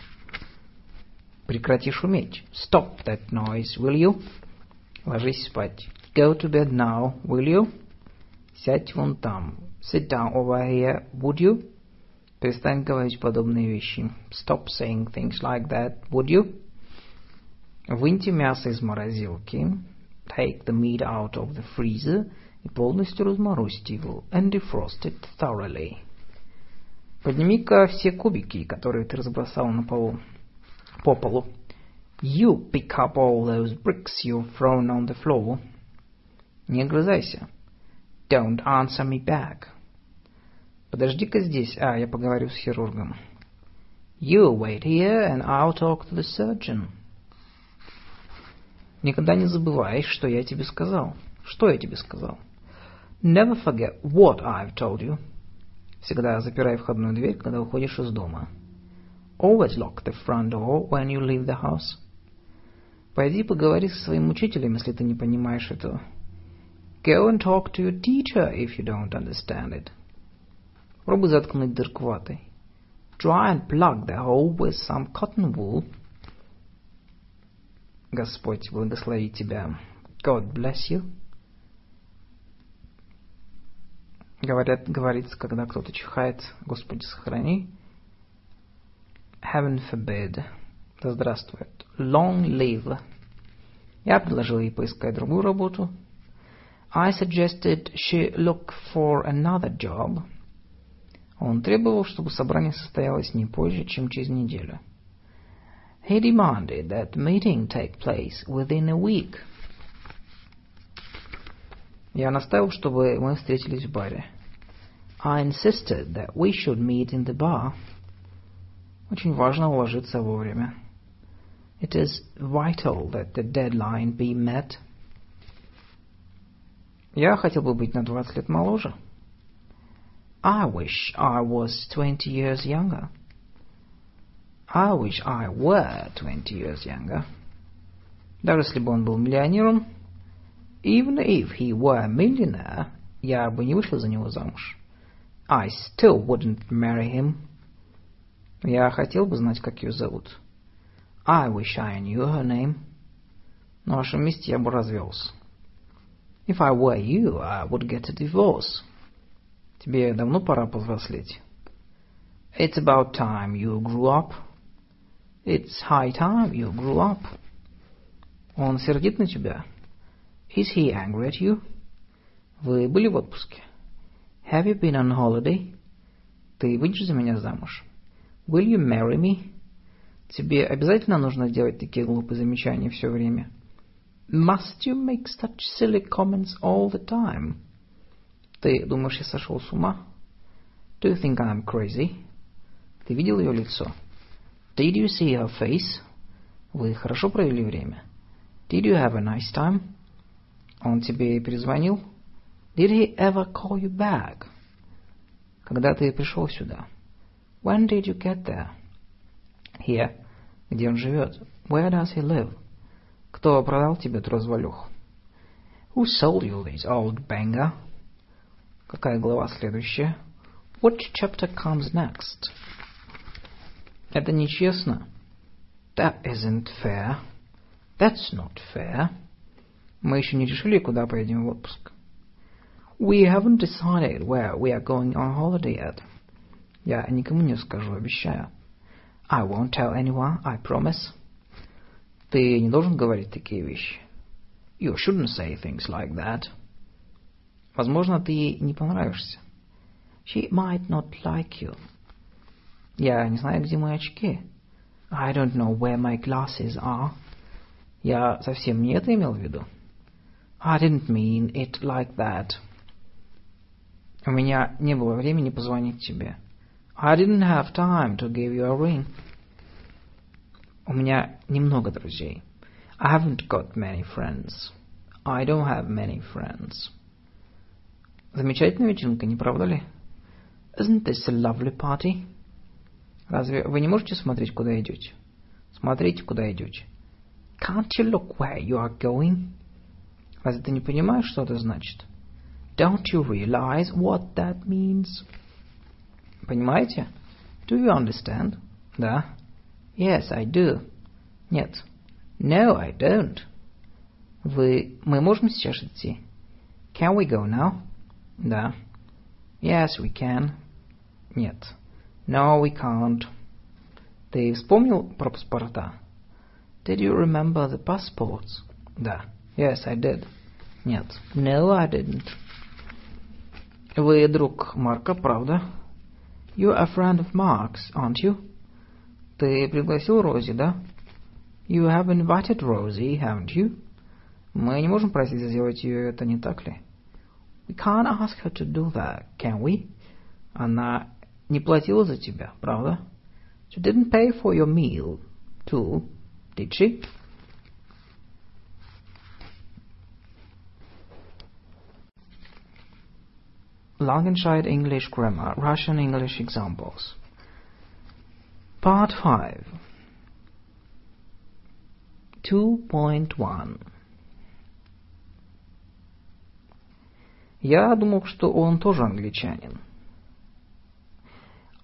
Speaker 2: Прекрати шуметь.
Speaker 1: Stop that noise, will you?
Speaker 2: Ложись спать.
Speaker 1: Go to bed now, will you?
Speaker 2: Сядь вон там.
Speaker 1: Sit down over here, would you?
Speaker 2: Перестань говорить подобные вещи.
Speaker 1: Stop saying things like that, would you?
Speaker 2: Выньте мясо из морозилки.
Speaker 1: Take the meat out of the freezer
Speaker 2: и полностью разморозьте его.
Speaker 1: And defrost it thoroughly.
Speaker 2: Подними-ка все кубики, которые ты разбросал на полу, по полу.
Speaker 1: You pick up all those bricks you've thrown on the floor.
Speaker 2: Не огрызайся.
Speaker 1: Don't answer me back.
Speaker 2: Подожди-ка здесь, а я поговорю с хирургом.
Speaker 1: You wait here, and I'll talk to the surgeon.
Speaker 2: Никогда не забывай, что я тебе сказал. Что я тебе сказал?
Speaker 1: Never forget what I've told you.
Speaker 2: Всегда запирай входную дверь, когда уходишь из дома.
Speaker 1: Always lock the front door when you leave the house.
Speaker 2: Пойди поговори со своим учителем, если ты не понимаешь этого.
Speaker 1: Go and talk to your teacher if you don't understand it.
Speaker 2: Пробуй заткнуть дырку ватой.
Speaker 1: Try and plug the hole with some cotton wool.
Speaker 2: Господь благослови тебя.
Speaker 1: God bless you.
Speaker 2: Говорят, говорится, когда кто-то чихает, Господи, сохрани.
Speaker 1: Heaven forbid.
Speaker 2: Да здравствует.
Speaker 1: Long live.
Speaker 2: Я предложил ей поискать другую работу.
Speaker 1: I suggested she look for another job.
Speaker 2: Он требовал, чтобы собрание состоялось не позже, чем через неделю.
Speaker 1: He demanded that the meeting take place within a week.
Speaker 2: Я настаивал, чтобы мы встретились в баре.
Speaker 1: I insisted that we should meet in the bar.
Speaker 2: Очень важно уложиться вовремя.
Speaker 1: It is vital that the deadline be met.
Speaker 2: Я хотел бы быть на 20 лет моложе.
Speaker 1: I wish I was 20 years younger. I wish I were 20 years younger.
Speaker 2: Даже если бы он был миллионером,
Speaker 1: even if he were a millionaire,
Speaker 2: я бы не вышла за него замуж.
Speaker 1: I still wouldn't marry him.
Speaker 2: Я хотел бы знать, как ее зовут.
Speaker 1: I wish I knew her name.
Speaker 2: На вашем месте я бы развелся.
Speaker 1: If I were you, I would get a divorce.
Speaker 2: Тебе давно пора повзрослеть.
Speaker 1: It's about time you grew up. It's high time you grew up.
Speaker 2: Он сердит на тебя?
Speaker 1: Is he angry at you?
Speaker 2: Вы были в отпуске?
Speaker 1: Have you been on holiday?
Speaker 2: Ты выйдешь за меня замуж?
Speaker 1: Will you marry me?
Speaker 2: Тебе обязательно нужно делать такие глупые замечания все время?
Speaker 1: Must you make such silly comments all the time?
Speaker 2: Ты думаешь, я сошел с ума?
Speaker 1: Do you think I'm crazy?
Speaker 2: Ты видел ее лицо?
Speaker 1: Did you see her face?
Speaker 2: Вы хорошо провели время?
Speaker 1: Did you have a nice time?
Speaker 2: Он тебе перезвонил?
Speaker 1: Did he ever call you back?
Speaker 2: Когда ты пришел сюда? When did you get there? Here. Где он живет? Where does he live? Кто продал тебе эту развалюху? Who sold you this old banger? Какая глава следующая? Which chapter comes next? Это нечестно. That isn't fair. That's not fair. Мы еще не решили, куда поедем в отпуск. We haven't decided where we are going on holiday yet. Я никому не скажу, обещаю. I won't tell anyone, I promise. Ты не должен говорить такие вещи. You shouldn't say things like that. Возможно, ты ей не понравишься. She might not like you. Я не знаю, где мои очки. I don't know where my glasses are. Я совсем не это имел в виду. I didn't mean it like that. У меня не было времени позвонить тебе. I didn't have time to give you a ring. У меня немного друзей. I haven't got many friends. I don't have many friends. Замечательная вечеринка, не правда ли? Isn't this a lovely party? Разве вы не можете смотреть, куда идете? Смотрите, куда идете. Can't you look where you are going? Разве ты не понимаешь, что это значит? Don't you realize what that means? Понимаете? Do you understand? Да. Yes, I do. Нет. No, I don't. Вы... Мы можем сейчас идти? Can we go now? Да. Yes, we can. Нет. No, we can't. Ты вспомнил про паспорта? Did you remember the passports? Да. Yes, I did. Нет. No, I didn't. Вы друг Марка, правда? You're a friend of Mark's, aren't you? Ты пригласил Рози, да? You have invited Rosie, haven't you? Мы не можем просить сделать ее это, не так ли? We can't ask her to do that, can we? Она не платила за тебя, правда? She didn't pay for your meal, too, did she? Langenscheid English Grammar, Russian English Examples. Part 5 2.1 Я думал, что он тоже англичанин.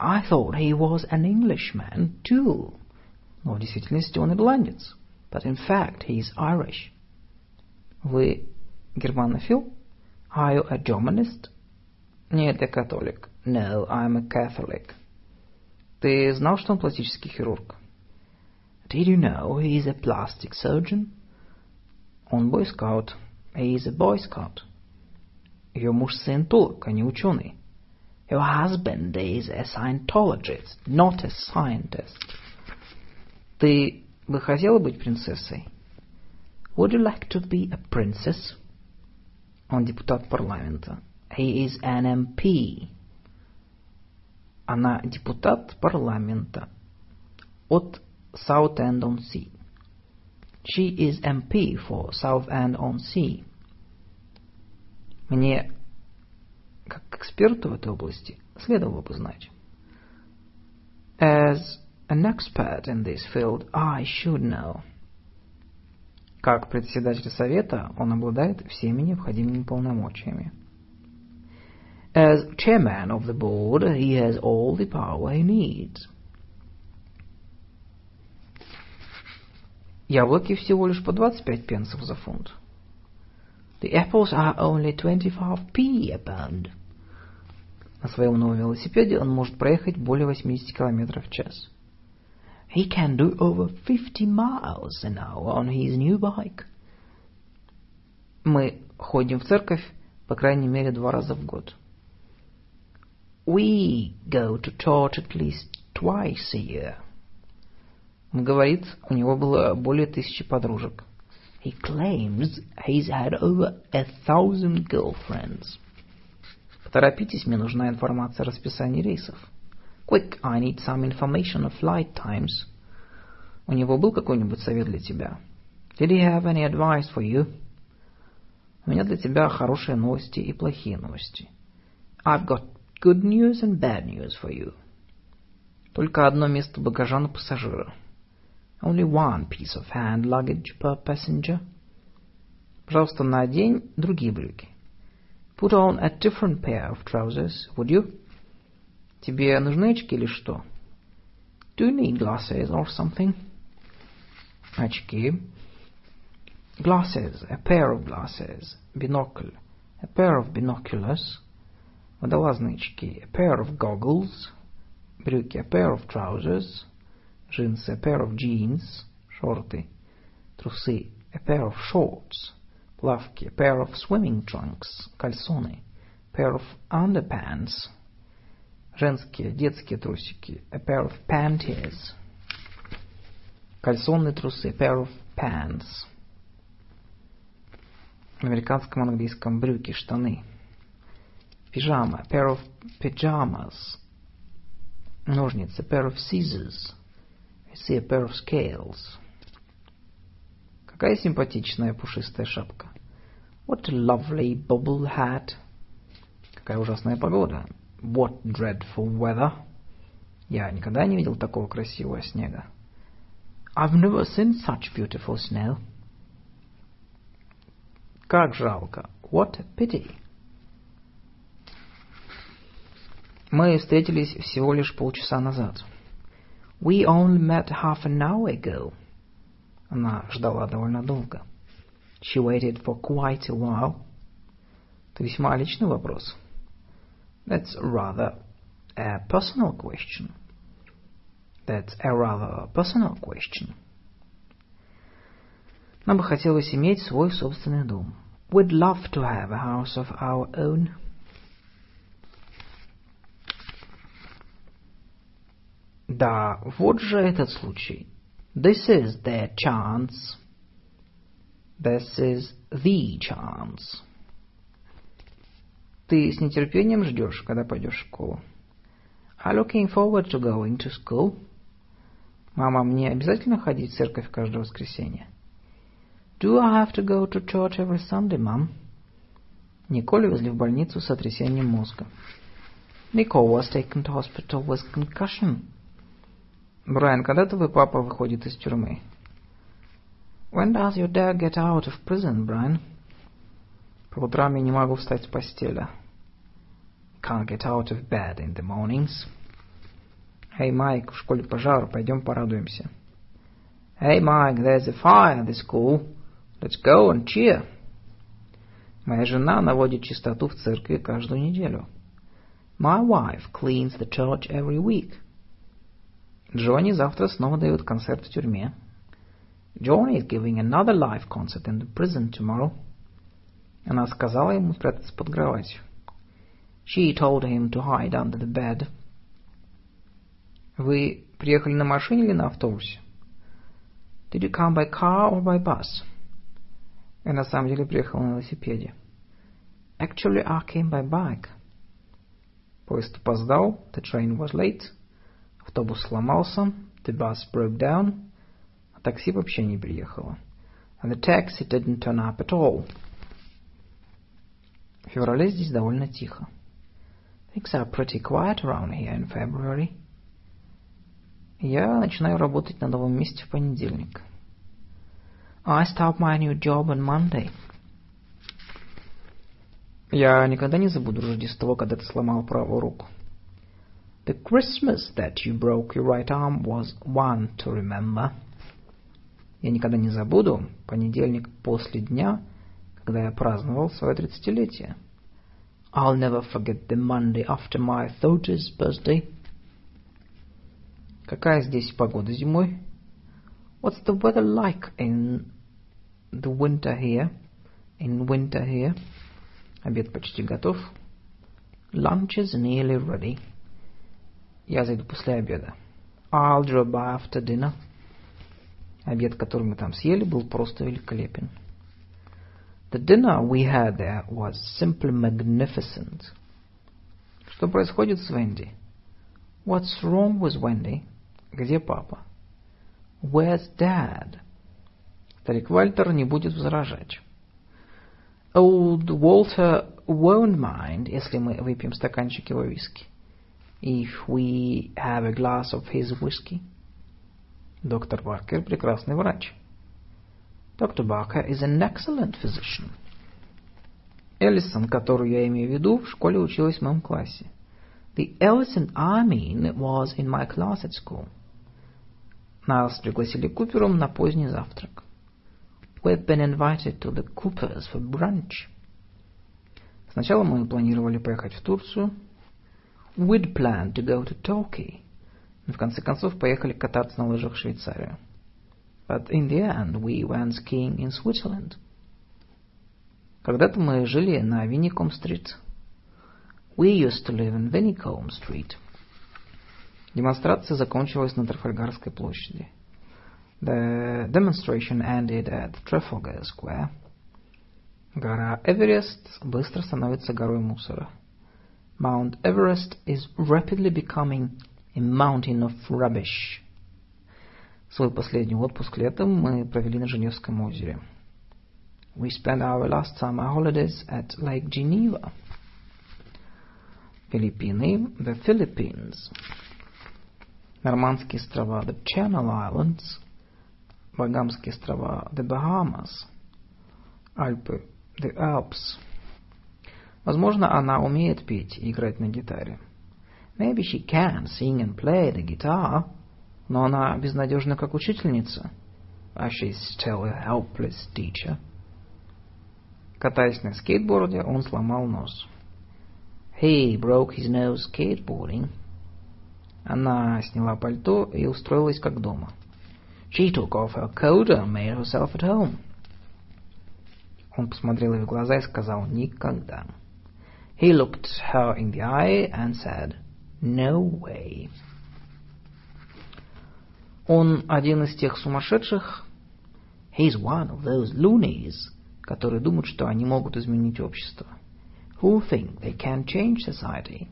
Speaker 2: I thought he was an Englishman too. Но в действительности он ирландец. But in fact he is Irish. Вы германофил? Are you a Germanist? Нет, я католик. No, I'm a Catholic. Ты знал, что он пластический хирург? Did you know he is a plastic surgeon? Он бойскаут. He is a boy scout. Ее муж саентолог, а не ученый. Your husband is a Scientologist, not a scientist. Ты бы хотела быть принцессой? Would you like to be a princess? Он депутат парламента. He is an MP. Она депутат парламента от Southend-on-Sea. She is MP for Southend-on-Sea. Мне, как эксперту в этой области, следовало бы знать. As an expert in this field, I should know. Как председатель совета он обладает всеми необходимыми полномочиями. As chairman of the board, he has all the power he needs. Яблоки всего лишь по 25 пенсов за фунт. The apples are only 25p a pound. На своем новом велосипеде он может проехать более 80 км в час. He can do over 50 miles an hour on his new bike. Мы ходим в церковь по крайней мере два раза в год. We go to church at least twice a year. Он говорит, у него было более тысячи подружек. He claims he's had over a thousand girlfriends. Поторопитесь, мне нужна информация о расписании рейсов. Quick, I need some information of flight times. У него был какой-нибудь совет для тебя? Did he have any advice for you? У меня для тебя хорошие новости и плохие новости. I've got Good news and bad news for you. Только одно место багажа на пассажира. Only one piece of hand luggage per passenger. Пожалуйста, надень другие брюки. Put on a different pair of trousers, would you? Тебе нужны очки или что? Do you need glasses or something? Очки. Glasses, a pair of glasses. Binocle, a pair of binoculars. Водолазные очки, a pair of goggles. Брюки, a pair of trousers. Джинсы, a pair of jeans. Шорты. Трусы, a pair of shorts. Плавки, a pair of swimming trunks. Кальсоны, pair of underpants. Женские, детские трусики, a pair of panties. Кальсонные трусы, a pair of pants. В американском английском брюки, штаны. Пижама, a pair of pajamas. Ножницы, a pair of scissors. I see a pair of scales. Какая симпатичная пушистая шапка. What a lovely bubble hat. Какая ужасная погода. What dreadful weather. Я никогда не видел такого красивого снега. I've never seen such beautiful snow. Как жалко. What a pity. Мы встретились всего лишь полчаса назад. We only met half an hour ago. Она ждала довольно долго. She waited for quite a while. Это весьма личный вопрос. That's rather a personal question. That's a rather personal question. Нам бы хотелось иметь свой собственный дом. We'd love to have a house of our own. Да, вот же этот случай. This is the chance. This is the chance. Ты с нетерпением ждешь, когда пойдешь в школу? Are looking forward to going to school? Мама, мне обязательно ходить в церковь каждое воскресенье? Do I have to go to church every Sunday, mom? Николь везли в больницу с сотрясением мозга. Nicole was taken to hospital with concussion. Брайан, когда твой папа выходит из тюрьмы? When does your dad get out of prison, Brian? По утрам я не могу встать с постели. Can't get out of bed in the mornings. Эй, Майк, в школе пожар, пойдем порадуемся. Hey, Mike, there's a fire at the school. Let's go and cheer. Моя жена наводит чистоту в церкви каждую неделю. My wife cleans the church every week. Джонни завтра снова дает концерт в тюрьме. Johnny is giving another live concert in the prison tomorrow. Она сказала ему спрятаться под кроватью. She told him to hide under the bed. Вы приехали на машине или на автобусе? Did you come by car or by bus? Я на самом деле приехал на велосипеде. Actually, I came by bike. Поезд опоздал. The train was late. Автобус сломался. The bus broke down. А такси вообще не приехало. And the taxi didn't turn up at all. В феврале здесь довольно тихо. Things are pretty quiet around here in February. Я начинаю работать на новом месте в понедельник. I start my new job on Monday. Я никогда не забуду Рождество, когда ты сломал правую руку. The Christmas that you broke your right arm was one to remember. Я никогда не забуду понедельник после дня, когда я праздновал свое тридцатилетие. I'll never forget the Monday after my thirtieth birthday. Какая здесь погода зимой? What's the weather like in the winter here? In winter here? Обед почти готов. Lunch is nearly ready. Я зайду после обеда. I'll drop by after dinner. Обед, который мы там съели, был просто великолепен. The dinner we had there was simply magnificent. Что происходит с Венди? What's wrong with Wendy? Где папа? Where's dad? Старик Вальтер не будет возражать. Old Walter won't mind, если мы выпьем стаканчик его виски. If we have a glass of his whiskey. Доктор Баркер прекрасный врач. Dr. Barker is an excellent physician. Эллисон, которую я имею в виду, в школе училась в моем классе. The Ellison I mean was in my class at school. Нас пригласили Купером на поздний завтрак. We've been invited to the Coopers for brunch. Сначала мы планировали поехать в Турцию. We'd planned to go to Turkey. Но в конце концов поехали кататься на лыжах в Швейцарию. But in the end we went skiing in Switzerland. Когда-то мы жили на Винником-стрит. We used to live in Vinicombe Street. Демонстрация закончилась на Трафальгарской площади. The demonstration ended at Trafalgar Square. Гора Эверест быстро становится горой мусора. Mount Everest is rapidly becoming a mountain of rubbish. Свой последний отпуск летом мы провели на Женевском озере. We spent our last summer holidays at Lake Geneva. Филиппины, the Philippines. Нормандские острова, the Channel Islands. Багамские острова, the Bahamas. Альпы, the Alps. Возможно, она умеет петь и играть на гитаре. Maybe she can sing and play the guitar, но она безнадежна как учительница. But she's still a helpless teacher. Катаясь на скейтборде, он сломал нос. He broke his nose skateboarding. Она сняла пальто и устроилась как дома. She took off her coat and made herself at home. Он посмотрел ей в глаза и сказал «никогда». He looked her in the eye and said «no way». Он один из тех сумасшедших. He's one of those loonies, которые думают, что они могут изменить общество. Who think they can change society.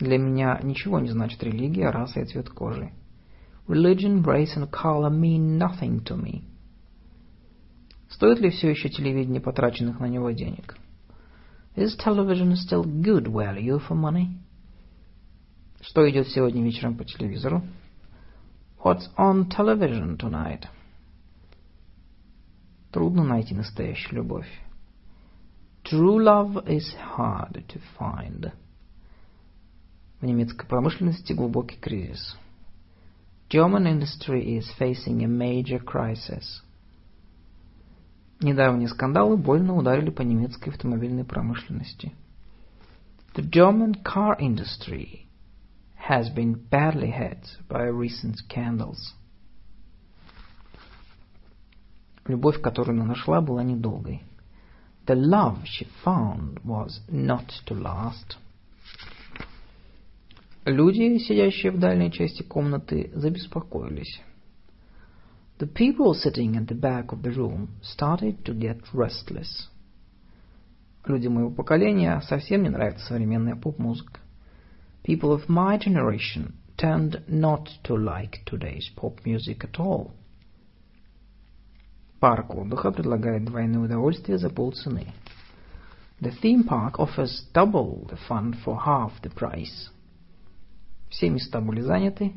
Speaker 2: Для меня ничего не значит религия, раса и цвет кожи. Religion, race and color mean nothing to me. Стоит ли все еще телевидение потраченных на него денег? Is television still good value for money? Что идет сегодня вечером по телевизору? What's on television tonight? Трудно найти настоящую любовь. True love is hard to find. В немецкой промышленности глубокий кризис. German industry is facing a major crisis. Недавние скандалы больно ударили по немецкой автомобильной промышленности. The German car industry has been badly hit by recent scandals. Любовь, которую она нашла, была недолгой. The love she found was not to last. Люди, сидящие в дальней части комнаты, забеспокоились. The people sitting at the back of the room started to get restless. Людям моего поколения совсем не нравится современная поп-музыка. People of my generation tend not to like today's pop music at all. Парк отдыха предлагает двойное удовольствие за полцены. The theme park offers double the fun for half the price. Все места были заняты.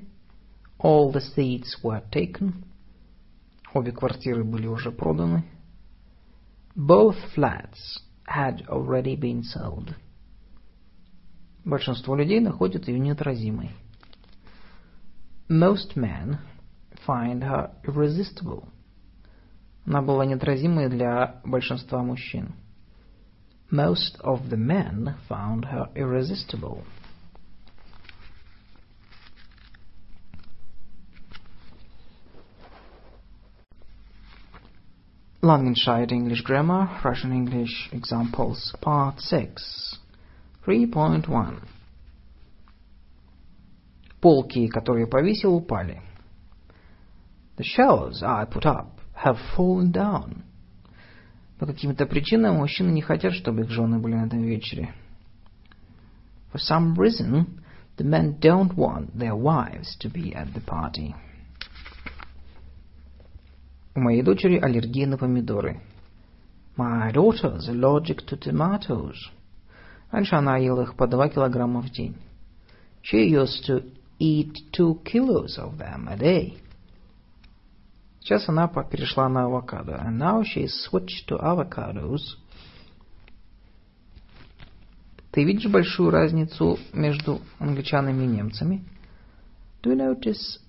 Speaker 2: All the seats were taken. Обе квартиры были уже проданы. Both flats had already been sold. Большинство людей находят ее неотразимой. Most men find her irresistible. Она была неотразимой для большинства мужчин. Most of the men found her irresistible. Langenscheid English Grammar, Russian English Examples, Part 6, 3.1. Полки, которые повесил, упали. The shelves I put up have fallen down. По каким-то причинам мужчины не хотят, чтобы их жены были на этом вечере. For some reason, the men don't want their wives to be at the party. У моей дочери аллергия на помидоры. My daughter's allergic to tomatoes. Раньше она ела их по два килограмма в день. She used to eat two kilos of them a day. Сейчас она перешла на авокадо. And now she switched to avocados. Ты видишь большую разницу между англичанами и немцами? Do you notice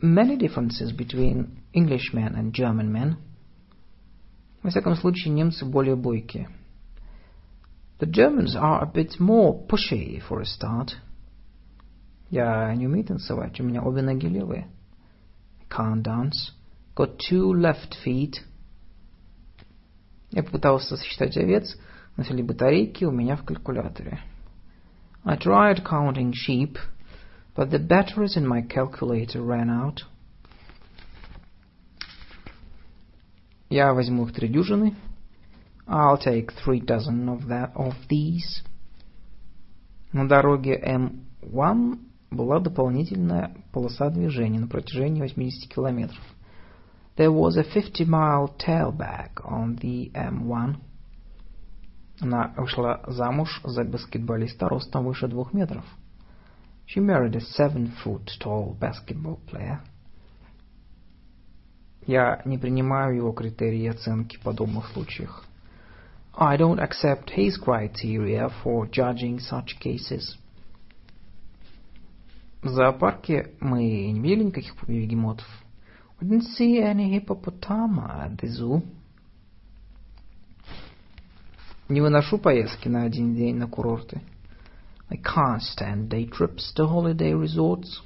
Speaker 2: many differences between Englishmen and German men? Во всяком случае, немцы более бойкие. The Germans are a bit more pushy for a start. Я не умею танцевать, у меня обе ноги левые. I can't dance. Got two left feet. Я попытался сосчитать овец, но все батарейки у меня в калькуляторе. I tried counting sheep, but the batteries in my calculator ran out. Я возьму их три дюжины. I'll take three dozen of, that, of these. На дороге М1 была дополнительная полоса движения на протяжении 80 километров. There was a 50-mile tailback on the M1. Она вышла замуж за баскетболиста ростом выше двух метров. She married a seven-foot tall basketball player. Я не принимаю его критерии оценки в подобных случаях. I don't accept his criteria for judging such cases. В зоопарке мы не видели никаких бегемотов. We didn't see any hippopotami at the zoo. Не выношу поездки на один день на курорты. I can't stand day trips to holiday resorts.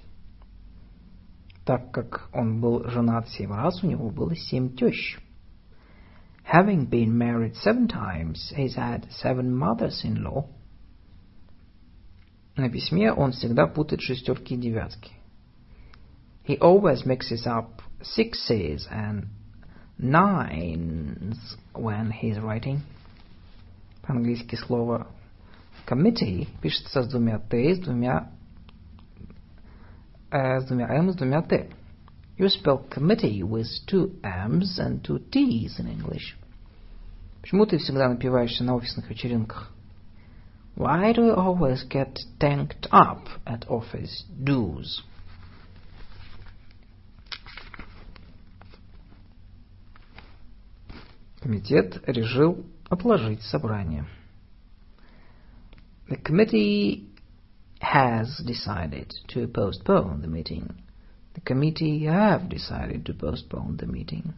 Speaker 2: Так как он был женат семь раз, у него было семь тещ. Having been married seven times, he's had seven mothers-in-law. На письме он всегда путает шестерки и девятки. He always mixes up sixes and nines when he's writing. По-английски слово committee пишется с двумя Т, с двумя, э, с двумя М, с двумя Т. You spell committee with two M's and two T's in English. Почему ты всегда напиваешься на офисных вечеринках? Why do you always get tanked up at office dues? Комитет решил отложить собрание. The committee has decided to postpone the meeting. The committee have decided to postpone the meeting.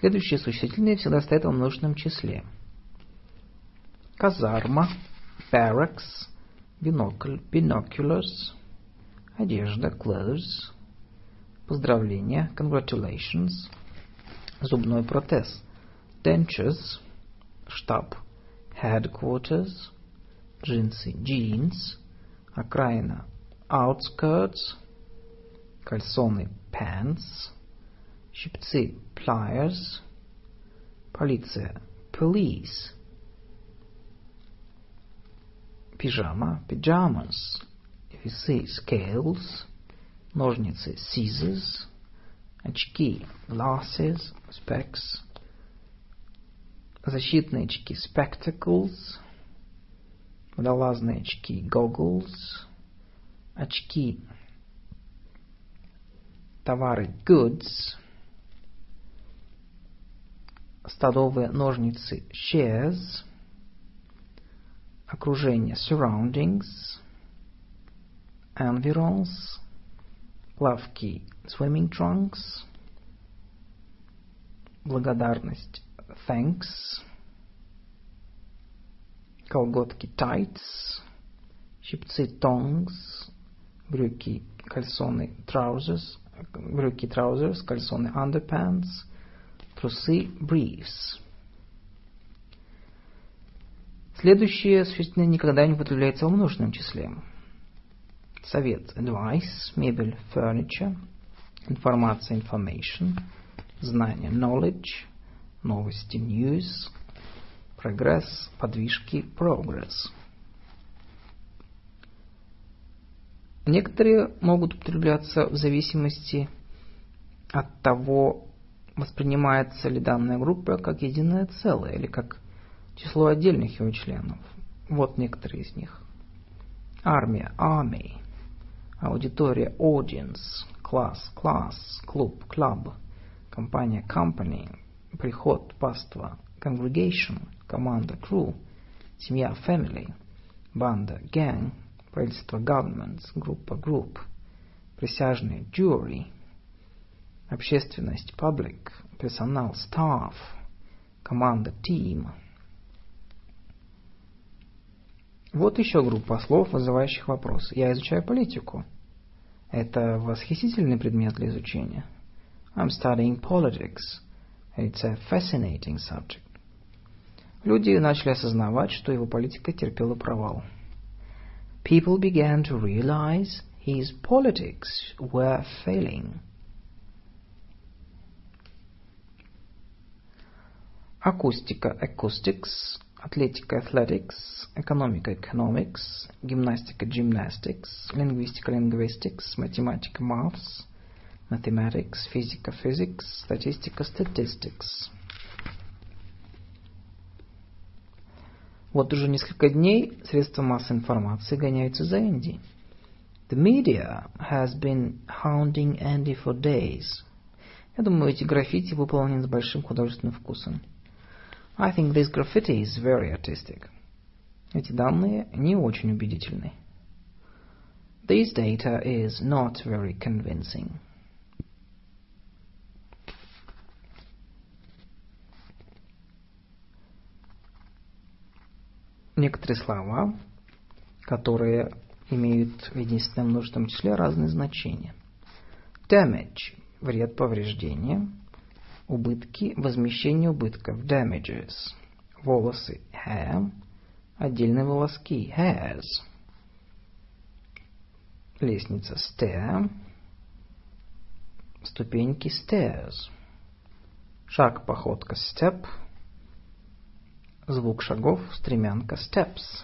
Speaker 2: Следующие существительные всегда стоят во множественном числе. Казарма, barracks, бинокль, binoculars, одежда, clothes, поздравления, congratulations, зубной протез, dentures, штаб, headquarters, джинсы, jeans, окраина, outskirts, кальсоны, pants, щипцы, pliers, полиция, police, пижама, pajamas, весы, scales, ножницы, scissors, очки, glasses, specs, защитные очки, spectacles, водолазные очки, goggles, очки, товары, goods, столовые ножницы, shears, окружение, surroundings, environs, плавки, swimming trunks, благодарность, thanks, колготки, tights, щипцы, tongs, брюки, кальсоны, trousers, брюки, trousers, кальсоны, underpants, трусы, briefs. Следующее существительное никогда не употребляется во множественном числе. Совет, advice, мебель, furniture, информация, information, знание, knowledge, новости, news, прогресс, подвижки, progress. Некоторые могут употребляться в зависимости от того, Воспринимается ли данная группа как единое целое или как число отдельных ее членов? Вот некоторые из них. Армия – army. Аудитория – audience. Класс – class. Клуб – club. Компания – company. Приход – паства. Congregation – команда – crew. Семья – family. Банда – gang. Правительство – governments. Группа – group. Присяжные – jury. Общественность – public. Персонал – staff. Команда – team. Вот еще группа слов, вызывающих вопрос. Я изучаю политику. Это восхитительный предмет для изучения. I'm studying politics. It's a fascinating subject. Люди начали осознавать, что его политика терпела провал. People began to realize his politics were failing. Акустика, acoustics, атлетика athletics, экономика economics, гимнастика gymnastics, лингвистика linguistics, математика maths, mathematics, физика physics, статистика statistics. Вот уже несколько дней средства массовой информации гоняются за Энди. The media has been hounding Andy for days. Я думаю, эти граффити выполнены с большим художественным вкусом. I think this graffiti is very artistic. Эти данные не очень убедительны. This data is not very convincing. Некоторые слова, которые имеют в единственном множественном числе разные значения. Damage – вред, повреждение – убытки, возмещение убытков, damages, волосы, hair, отдельные волоски, hairs, лестница, stair, ступеньки, stairs, шаг, походка, step, звук шагов, стремянка, steps.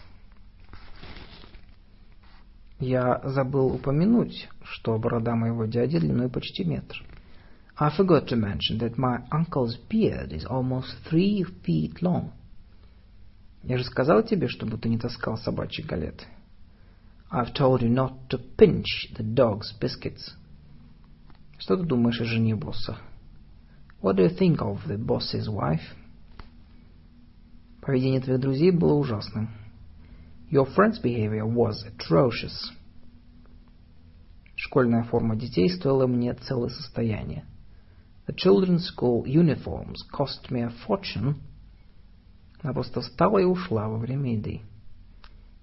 Speaker 2: Я забыл упомянуть, что борода моего дяди длиной почти метр. I forgot to mention that my uncle's beard is almost three feet long. Я же сказал тебе, чтобы ты не таскал собачьи галеты. I've told you not to pinch the dog's biscuits. Что ты думаешь о жене босса? What do you think of the boss's wife? Поведение твоих друзей было ужасным. Your friend's behavior was atrocious. Школьная форма детей стоила мне целое состояние. The children's school uniforms cost me a fortune. Она просто встала и ушла во время еды.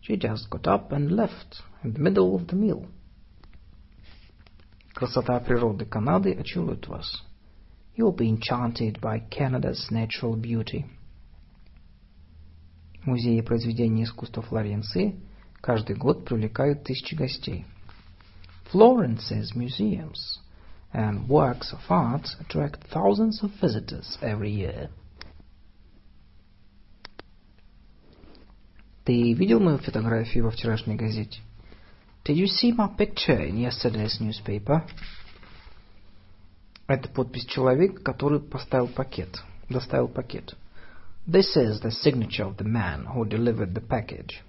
Speaker 2: She just got up and left in the middle of the meal. Красота природы Канады очарует вас. You'll be enchanted by Canada's natural beauty. Музеи произведений искусства Флоренции каждый год привлекают тысячи гостей. Florence's museums and works of art attract thousands of visitors every year. Ты видел мою фотографию во вчерашней газете? Did you see my picture in yesterday's newspaper? Это подпись человека, который поставил пакет, доставил пакет. This is the signature of the man who delivered the package.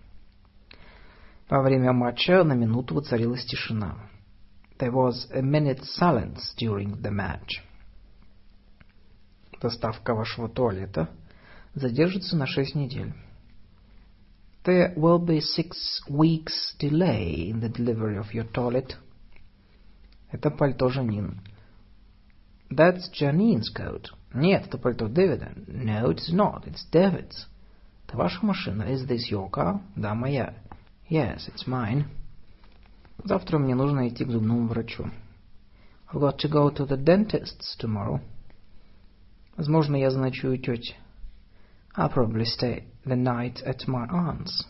Speaker 2: Во время матча на минуту воцарилась тишина. There was a minute's silence during the match. Доставка вашего туалета задержится на шесть недель. There will be six weeks delay in the delivery of your toilet. Это пальто Жанин. That's Janine's coat. Нет, это пальто Дэвида. No, it's not. It's David's. Это ваша машина. Is this your car? Да, моя. Yes, it's mine. Завтра мне нужно идти к зубному врачу. I've got to go to the dentist's tomorrow. Возможно, я заночую тети. I'll probably stay the night at my aunt's.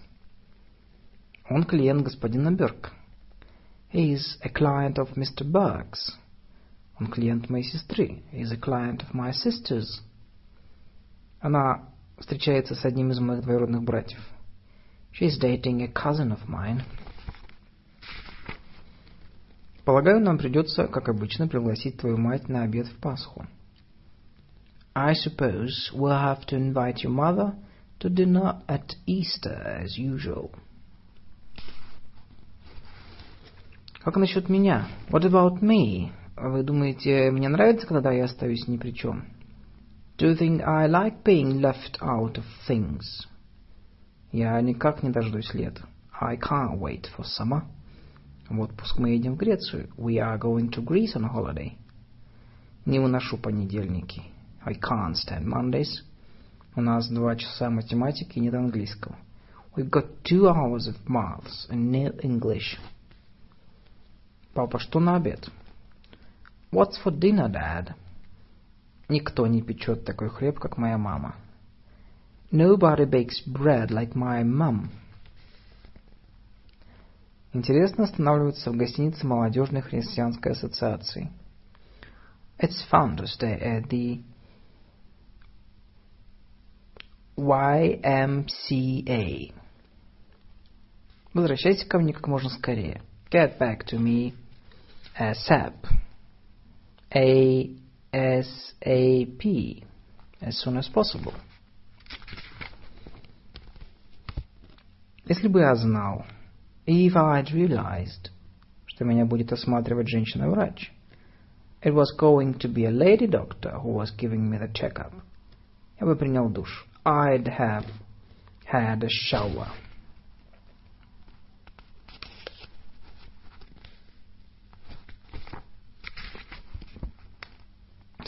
Speaker 2: Он клиент господина Берка. He is a client of Mr. Burke's. Он клиент моей сестры. He is a client of my sister's. Она встречается с одним из моих двоюродных братьев. She is dating a cousin of mine. Полагаю, нам придется, как обычно, пригласить твою мать на обед в Пасху. I suppose we'll have to invite your mother to dinner at Easter as usual. Как насчет меня? What about me? Вы думаете, мне нравится, когда я остаюсь ни при чем? Do you think I like being left out of things? Я никак не дождусь лета. I can't wait for summer. В отпуск мы едем в Грецию. We are going to Greece on holiday. Не выношу понедельники. I can't stand Mondays. У нас два часа математики и нет английского. We've got two hours of maths and no English. Папа, что на обед? What's for dinner, Dad? Никто не печет такой хлеб, как моя мама. Nobody bakes bread like my mum. Интересно останавливаться в гостинице молодежной христианской ассоциации. It's fun to stay at the YMCA. Возвращайся ко мне как можно скорее. Get back to me ASAP. A-S-A-P. As soon as possible. Если бы я знал, if I'd realized, что меня будет осматривать женщина-врач, it was going to be a lady doctor who was giving me the checkup, я бы принял душ. I'd have had a shower.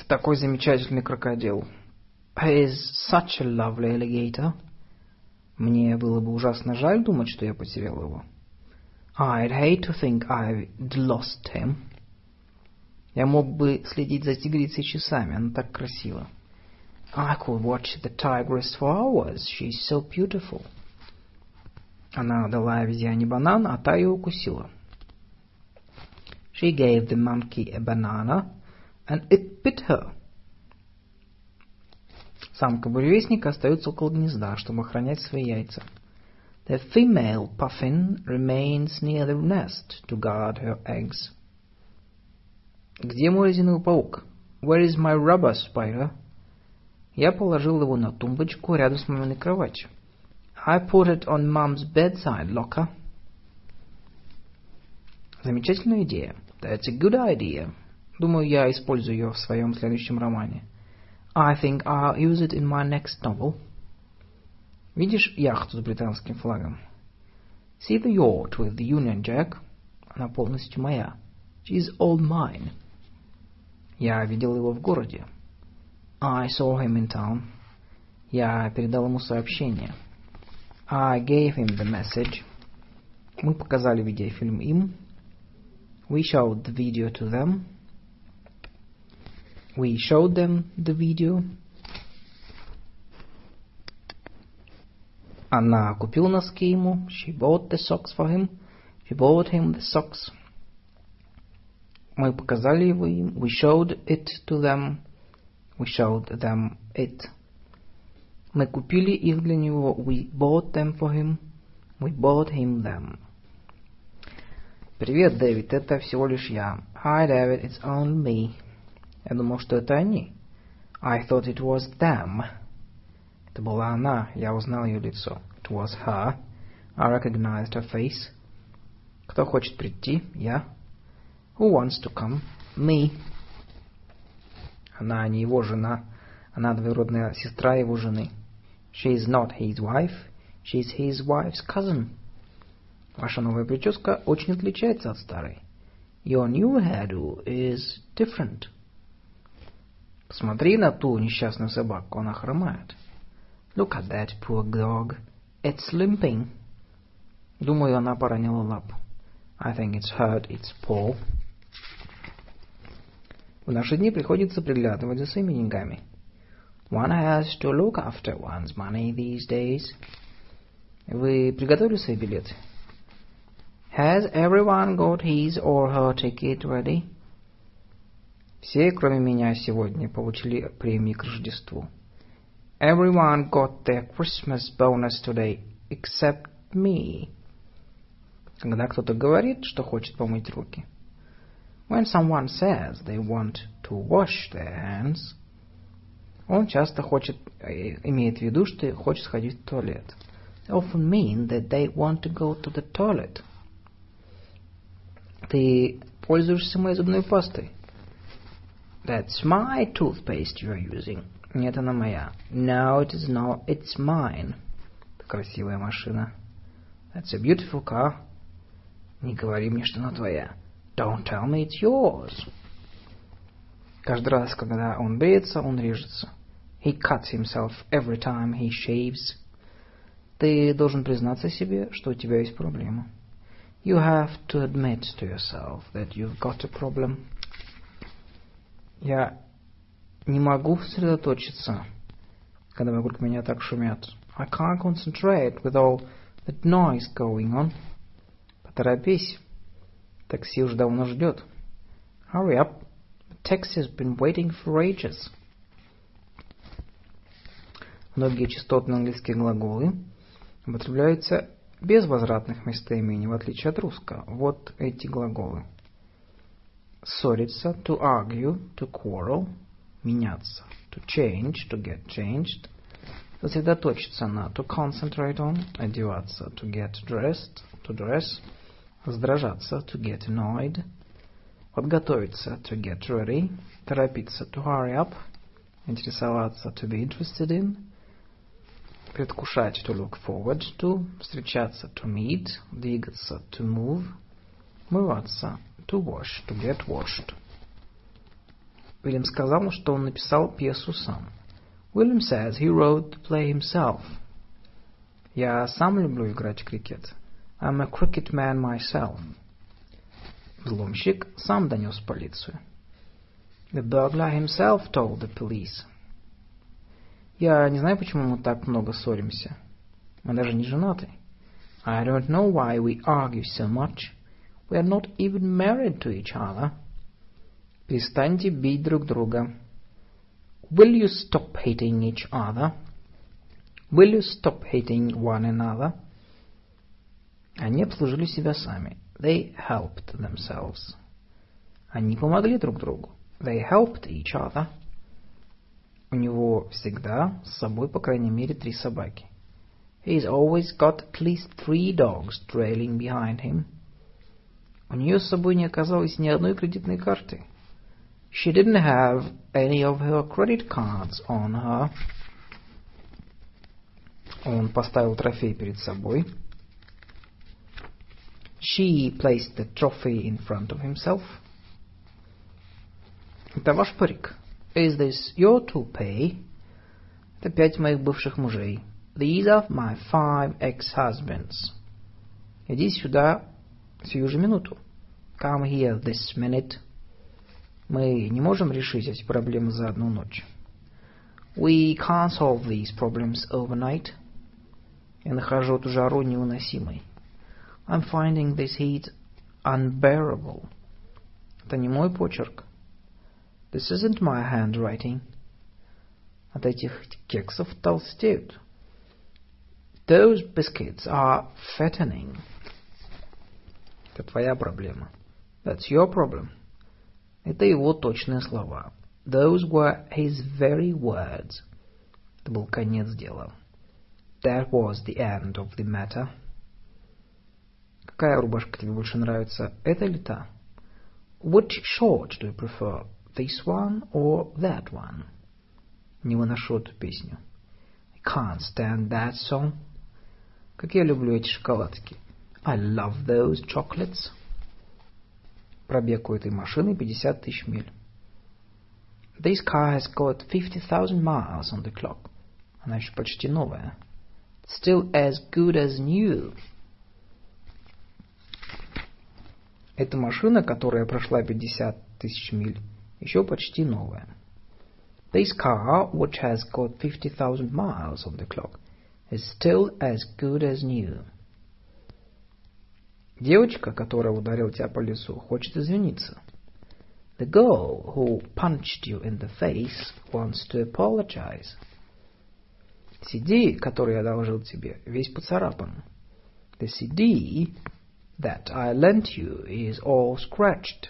Speaker 2: Такой замечательный крокодил. He is such a lovely alligator. Мне было бы ужасно жаль думать, что я потерял его. I'd hate to think I'd lost him. Я мог бы следить за тигрицей часами, она так красива. I could watch the tigress for hours, she's so beautiful. Она дала обезьяне банан, а та ее укусила. She gave the monkey a banana, and it bit her. Самка буревестника остается около гнезда, чтобы охранять свои яйца. The female puffin remains near the nest to guard her eggs. Где мой резиновый паук? Where is my rubber spider? Я положил его на тумбочку рядом с маминой кроватью. I put it on mom's bedside locker. Замечательная идея. That's a good idea. Думаю, я использую ее в своем следующем романе. I think I'll use it in my next novel. Видишь яхту с британским флагом? See the yacht with the Union Jack? Она полностью моя. She's all mine. Я видел его в городе. I saw him in town. Я передал ему сообщение. I gave him the message. Мы показали видеофильм им. We showed the video to them. We showed them the video. Она купила носки ему. She bought the socks for him. She bought him the socks. Мы показали его им. We showed it to them. We showed them it. Мы купили их для него. We bought them for him. We bought him them. Привет, Дэвид, это всего лишь я. Hi, David, it's only me. Я думал, что это они. I thought it was them. Это была она, я узнал ее лицо. It was her. I recognized her face. Кто хочет прийти? Я. Who wants to come? Me. Она не его жена. Она двоюродная сестра его жены. She is not his wife. She is his wife's cousin. Ваша новая прическа очень отличается от старой. Your new hairdo is different. Посмотри на ту несчастную собаку, она хромает. Look at that poor dog. It's limping. Думаю, она поранила лапу. I think it's hurt its paw. В наши дни приходится приглядывать за своими деньгами. One has to look after one's money these days. Вы приготовили свои билеты? Has everyone got his or her ticket ready? Все, кроме меня, сегодня получили премии к Рождеству. Everyone got their Christmas bonus today, except me. Когда кто-то говорит, что хочет помыть руки. When someone says they want to wash their hands. Он часто хочет, э, имеет в виду, что хочет сходить в туалет.
Speaker 1: They often mean that they want to go to the toilet.
Speaker 2: Ты пользуешься моей зубной пастой?
Speaker 1: That's my toothpaste you're using.
Speaker 2: Нет, она моя.
Speaker 1: No, it is not. It's mine.
Speaker 2: Красивая машина.
Speaker 1: That's a beautiful car.
Speaker 2: Не говори мне, что она твоя.
Speaker 1: Don't tell me it's yours.
Speaker 2: Каждый раз, когда он бреется, он режется.
Speaker 1: He cuts himself every time he shaves.
Speaker 2: Ты должен признаться себе, что у тебя есть проблема.
Speaker 1: You have to admit to yourself that you've got a problem.
Speaker 2: Я не могу сосредоточиться, когда вокруг меня так шумят.
Speaker 1: I can't concentrate with all that noise going on.
Speaker 2: Поторопись. Такси уже давно ждет.
Speaker 1: Hurry up. The taxi's been waiting for ages.
Speaker 2: Многие частотные английские глаголы употребляются без возвратных местоимений, в отличие от русского. Вот эти глаголы. Ссориться, to argue, to quarrel, меняться, to change, to get changed, сосредоточиться на, to concentrate on, одеваться, to get dressed, to dress, раздражаться, to get annoyed, подготовиться, to get ready, торопиться, to hurry up, интересоваться, to be interested in, предвкушать, to look forward to, встречаться, to meet, двигаться, to move, мываться, to wash, to get washed. Уильям сказал, что он написал пьесу сам.
Speaker 1: William says he wrote the play himself.
Speaker 2: Я сам люблю играть в крикет.
Speaker 1: I'm a cricket man myself.
Speaker 2: Взломщик сам донес полицию.
Speaker 1: The burglar himself told the police.
Speaker 2: Я не знаю, почему мы так много ссоримся. Мы даже не женаты.
Speaker 1: I don't know why we argue so much. We are not even married to each other.
Speaker 2: Перестаньте бить друг друга.
Speaker 1: Will you stop hating each other?
Speaker 2: Will you stop hating one another?
Speaker 1: Они обслужили себя сами.
Speaker 2: They helped themselves.
Speaker 1: Они помогли друг другу.
Speaker 2: They helped each other.
Speaker 1: У него всегда с собой по крайней мере три собаки.
Speaker 2: He's always got at least three dogs trailing behind him.
Speaker 1: У нее с собой не оказалось ни одной кредитной карты.
Speaker 2: She didn't have any of her credit cards on her.
Speaker 1: Он поставил трофей перед собой.
Speaker 2: She placed the trophy in front of himself.
Speaker 1: Это ваш парик?
Speaker 2: Is this your toupee?
Speaker 1: Это пять моих бывших мужей.
Speaker 2: These are my five ex-husbands.
Speaker 1: Иди сюда сию же минуту.
Speaker 2: Come here this minute.
Speaker 1: Мы не можем решить эти проблемы за одну ночь.
Speaker 2: We can't solve these problems overnight.
Speaker 1: Я нахожу эту жару невыносимой.
Speaker 2: I'm finding this heat unbearable.
Speaker 1: Это не мой почерк.
Speaker 2: This isn't my handwriting.
Speaker 1: От этих кексов толстеют.
Speaker 2: Those biscuits are fattening.
Speaker 1: Это твоя проблема.
Speaker 2: That's your problem.
Speaker 1: Это его точные слова.
Speaker 2: Those were his very words.
Speaker 1: Это был конец дела.
Speaker 2: That was the end of the matter.
Speaker 1: Какая рубашка тебе больше нравится, эта или та?
Speaker 2: Which short do you prefer, this one or that one?
Speaker 1: Не выношу эту песню.
Speaker 2: I can't stand that song.
Speaker 1: Как я люблю эти шоколадки.
Speaker 2: I love those chocolates.
Speaker 1: Пробег у этой машины 50 тысяч миль.
Speaker 2: This car has got 50,000 miles on the clock.
Speaker 1: Она еще почти новая.
Speaker 2: Still as good as new.
Speaker 1: Эта машина, которая прошла 50 тысяч миль, еще почти новая.
Speaker 2: This car, which has got 50,000 miles on the clock, is still as good as new.
Speaker 1: Девочка, которая ударила тебя по лицу, хочет извиниться.
Speaker 2: The girl who punched you in the face wants to apologize.
Speaker 1: CD, который я одолжил тебе, весь поцарапан.
Speaker 2: The CD that I lent you is all scratched.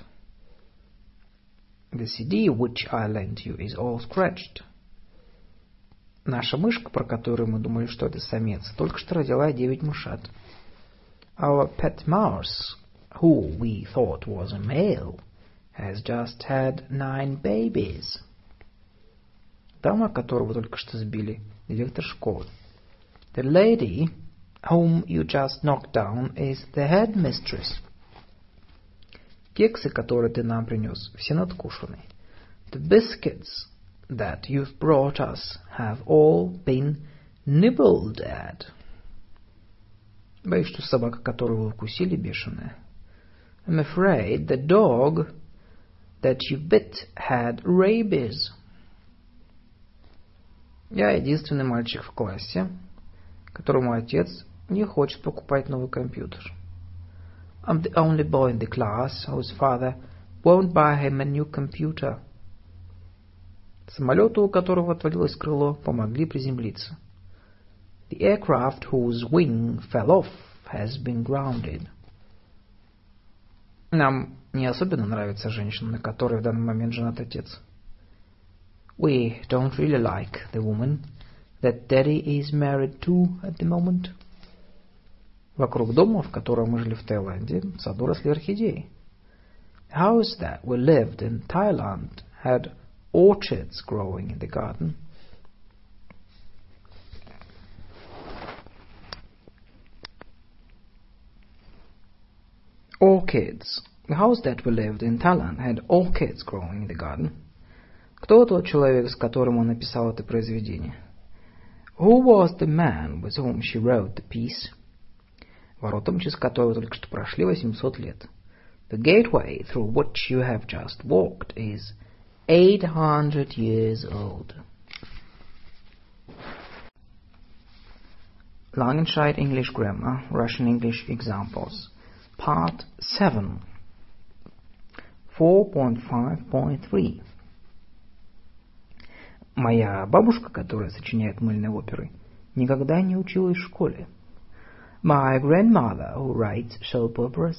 Speaker 1: The CD which I lent you is all scratched.
Speaker 2: Наша мышка, про которую мы думали, что это самец, только что родила девять мышат. Our pet mouse, who we thought was a male, has just had nine babies. Дама, которого только что сбили, директор школы. The lady whom you just knocked down is the headmistress. Кексы, которые ты нам принес, все надкушены. The biscuits that you've brought us have all been nibbled at. Боюсь, что собака, которую вы укусили, бешеная. I'm afraid the dog that you bit had rabies. Я единственный мальчик в классе, которому отец не хочет покупать новый компьютер. I'm the only boy in the class whose father won't buy him a new computer. Самолету, у которого отвалилось крыло, помогли приземлиться. The aircraft whose wing fell off has been grounded. Нам не особенно нравится женщина, на которой в данный момент женат отец. We don't really like the woman that daddy is married to at the moment. Вокруг дома, в котором мы жили в Таиланде, в саду росли орхидеи. The house that we lived in Thailand had orchids growing in the garden. Orchids. The house that we lived in Thailand had orchids growing in the garden. Кто тот человек, с которым он написал это произведение? Who was the man with whom she wrote the piece? Воротам, через которые только что прошли 800 лет. The gateway through which you have just walked is 800 years old. Langenscheid English Grammar, Russian English Examples, Part 7, 4.5.3. Моя бабушка, которая сочиняет мыльные оперы, никогда не училась в школе. My grandmother, who writes soap operas,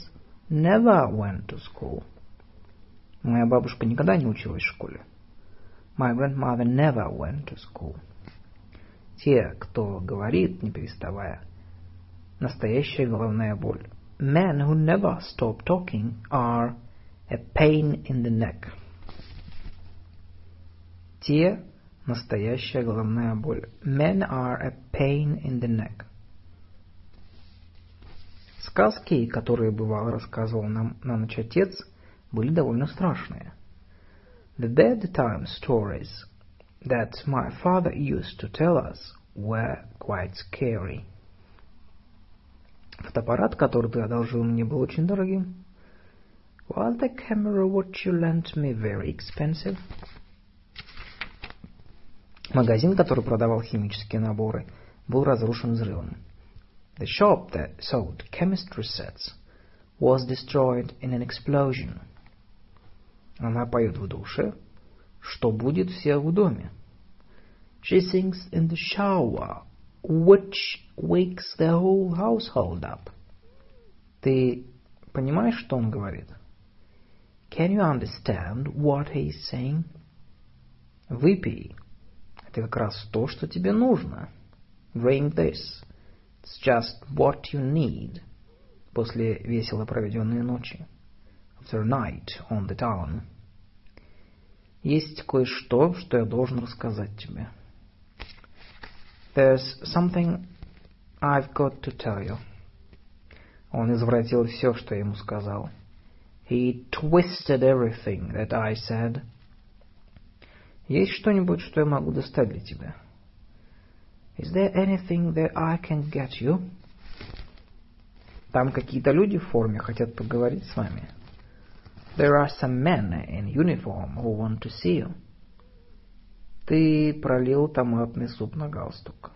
Speaker 2: never went to school. Моя бабушка никогда не училась в школе. My grandmother never went to school. Те, кто говорит, не переставая, настоящая головная боль. Men who never stop talking are a pain in the neck. Те, настоящая головная боль. Men are a pain in the neck. Сказки, которые бывало рассказывал нам на ночь отец, были довольно страшные. The bedtime stories that my father used to tell us were quite scary. Фотоаппарат, который ты одолжил мне, был очень дорогим. Was the camera which you lent me very expensive? Магазин, который продавал химические наборы, был разрушен взрывом. The shop that sold chemistry sets was destroyed in an explosion. Она поет в душе, что будет всех в доме. She sings in the shower, which wakes the whole household up. Ты понимаешь, что он говорит? Can you understand what he's saying? Выпей. Это как раз то, что тебе нужно. Drink this. It's just what you need. После весело проведенной ночи. After a night on the town. Есть кое-что, что я должен рассказать тебе. There's something I've got to tell you. Он извратил все, что я ему сказал. He twisted everything that I said. Есть что-нибудь, что я могу достать для тебя? Is there anything that I can get you? Там какие-то люди в форме хотят поговорить с вами. There are some men in uniform who want to see you. Ты пролил томатный суп на галстук.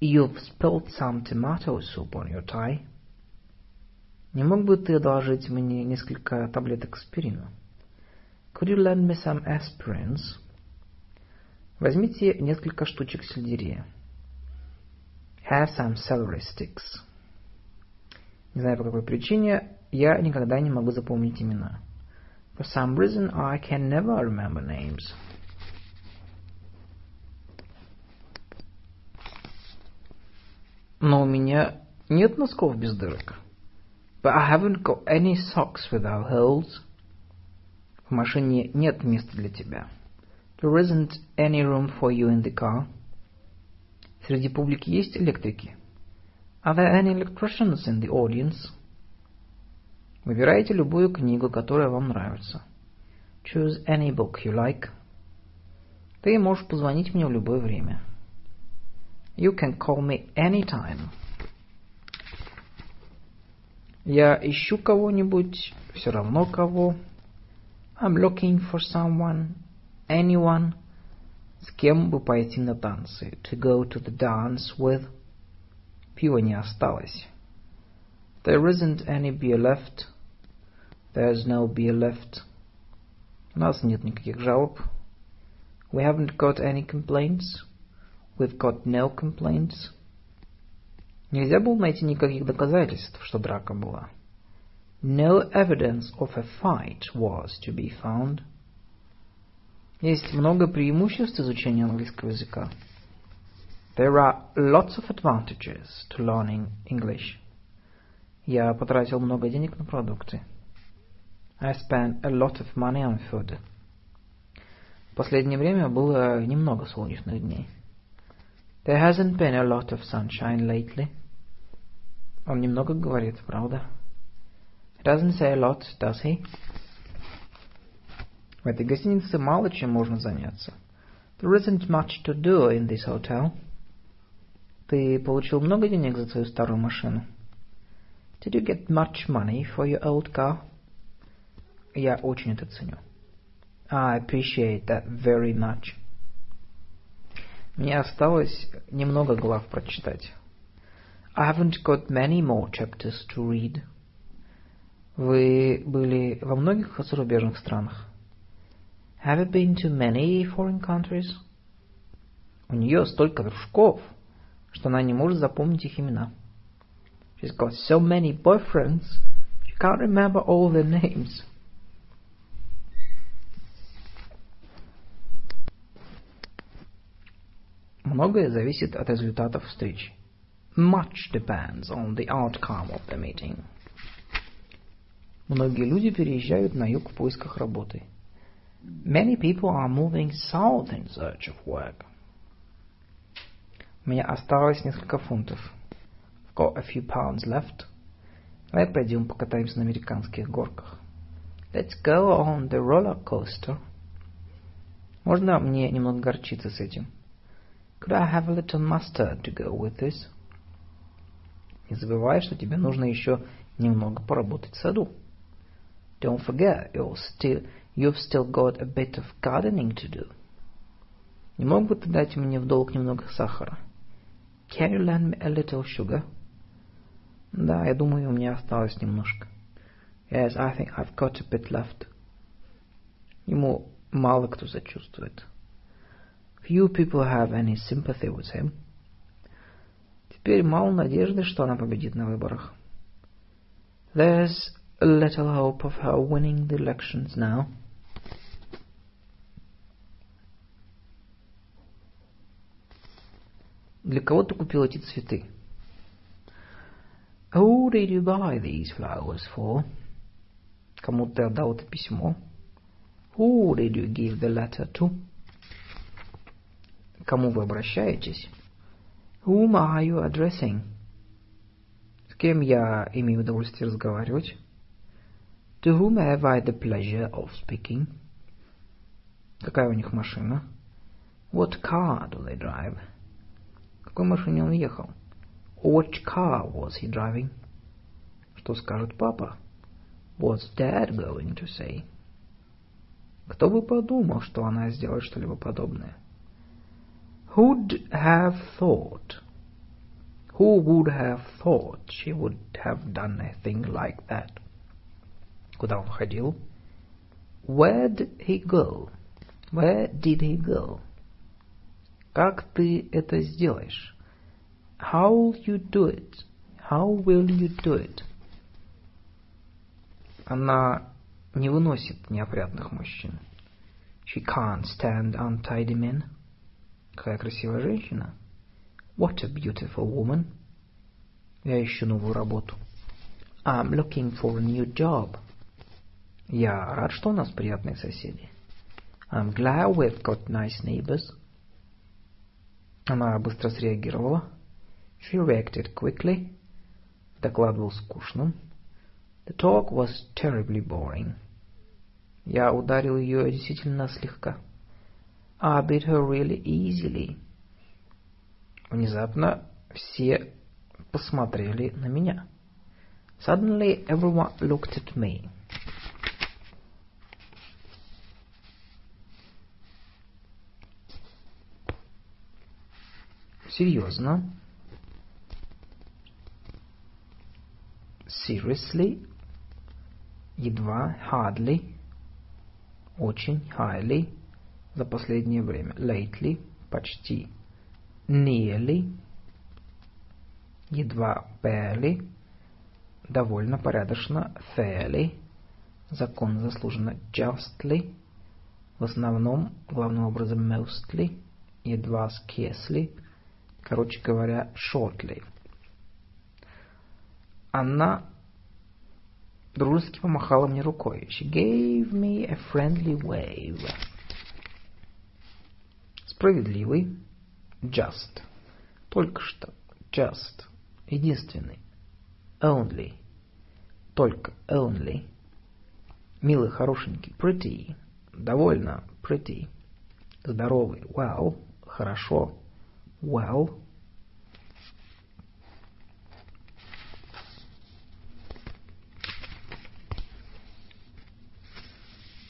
Speaker 2: You've spilled some tomato soup on your tie. Не мог бы ты одолжить мне несколько таблеток аспирина? Could you lend me some aspirins? Возьмите несколько штучек сельдерея. Have some celery sticks. Не знаю по какой причине, я никогда не могу запомнить имена. For some reason I can never remember names. Но у меня нет носков без дырок. But I haven't got any socks without holes. В машине нет места для тебя. There isn't any room for you in the car. Среди публики есть электрики? Are there any electricians in the audience? Выбирайте любую книгу, которая вам нравится. Choose any book you like. Ты можешь позвонить мне в любое время. You can call me anytime. Я ищу кого-нибудь, все равно кого. I'm looking for someone, anyone. С кем бы пойти на танцы. To go to the dance with. Пива не осталось. There isn't any beer left. There's no beer left. У нас нет никаких жалоб. We haven't got any complaints. We've got no complaints. Нельзя было найти никаких доказательств, что драка была. No evidence of a fight was to be found. Есть много преимуществ изучения английского языка. There are lots of advantages to learning English. Я потратил много денег на продукты. I spent a lot of money on food. В последнее время было немного солнечных дней. There hasn't been a lot of sunshine lately. Он немного говорит, правда? He doesn't say a lot, does he? В этой гостинице мало чем можно заняться. There isn't much to do in this hotel. Ты получил много денег за свою старую машину? Did you get much money for your old car? Я очень это ценю. I appreciate that very much. Мне осталось немного глав прочитать. I haven't got many more chapters to read. Вы были во многих зарубежных странах? Have you been to many foreign countries? У нее столько дружков, что она не может запомнить их имена. She's got so many boyfriends, she can't remember all their names. Многое зависит от результатов встречи. Much depends on the outcome of the meeting. Многие люди переезжают на юг в поисках работы. Many people are moving south in search of work. У меня осталось несколько фунтов. I've got a few pounds left. Давай пойдем покатаемся на американских горках. Let's go on the roller coaster. Можно мне немного горчицы с этим? Could I have a little mustard to go with this? Не забывай, что тебе нужно еще немного поработать в саду. Don't forget, you're still, you've still got a bit of gardening to do. Не мог бы ты дать мне в долг немного сахара? Can you lend me a little sugar? Да, я думаю, у меня осталось немножко. Yes, I think I've got a bit left. Ему мало кто сочувствует. Few people have any sympathy with him. Теперь мало надежды, что она победит на выборах. There's little hope of her winning the elections now. Для кого ты купил эти цветы? Who did you buy these flowers for? Кому ты отдал это письмо? Who did you give the letter to? Кому вы обращаетесь? Whom are you addressing? С кем я имею удовольствие разговаривать? To whom have I the pleasure of speaking? Какая у них машина? What car do they drive? В какой машине он ехал? Which car was he driving? Что скажет папа? What's dad going to say? Кто бы подумал, что она сделает что-либо подобное? Who'd have thought? Who would have thought she would have done a thing like that? Куда он ходил? Where did he go? Where did he go? Как ты это сделаешь? How will you do it? How will you do it? Она не выносит неопрятных мужчин. She can't stand untidy men. Какая красивая женщина. What a beautiful woman. Я ищу новую работу. I'm looking for a new job. Я рад, что у нас приятные соседи. I'm glad we've got nice neighbors. Она быстро среагировала. She reacted quickly. Доклад был скучным. The talk was terribly boring. Я ударил ее действительно слегка. I beat her really easily. Внезапно все посмотрели на меня. Suddenly everyone looked at me. Серьезно? Seriously? Едва, hardly. Очень, highly. За последнее время. Lately, почти. Nearly. Едва, barely. Довольно, порядочно. Fairly. Закон заслуженно. Justly. В основном, главным образом, mostly. Едва, scarcely. Короче говоря, shortly. Она дружески помахала мне рукой. She gave me a friendly wave. Справедливый. Just. Только что. Just. Единственный. Only. Только. Only. Милый, хорошенький. Pretty. Довольно. Pretty. Здоровый. Well. Хорошо. Well.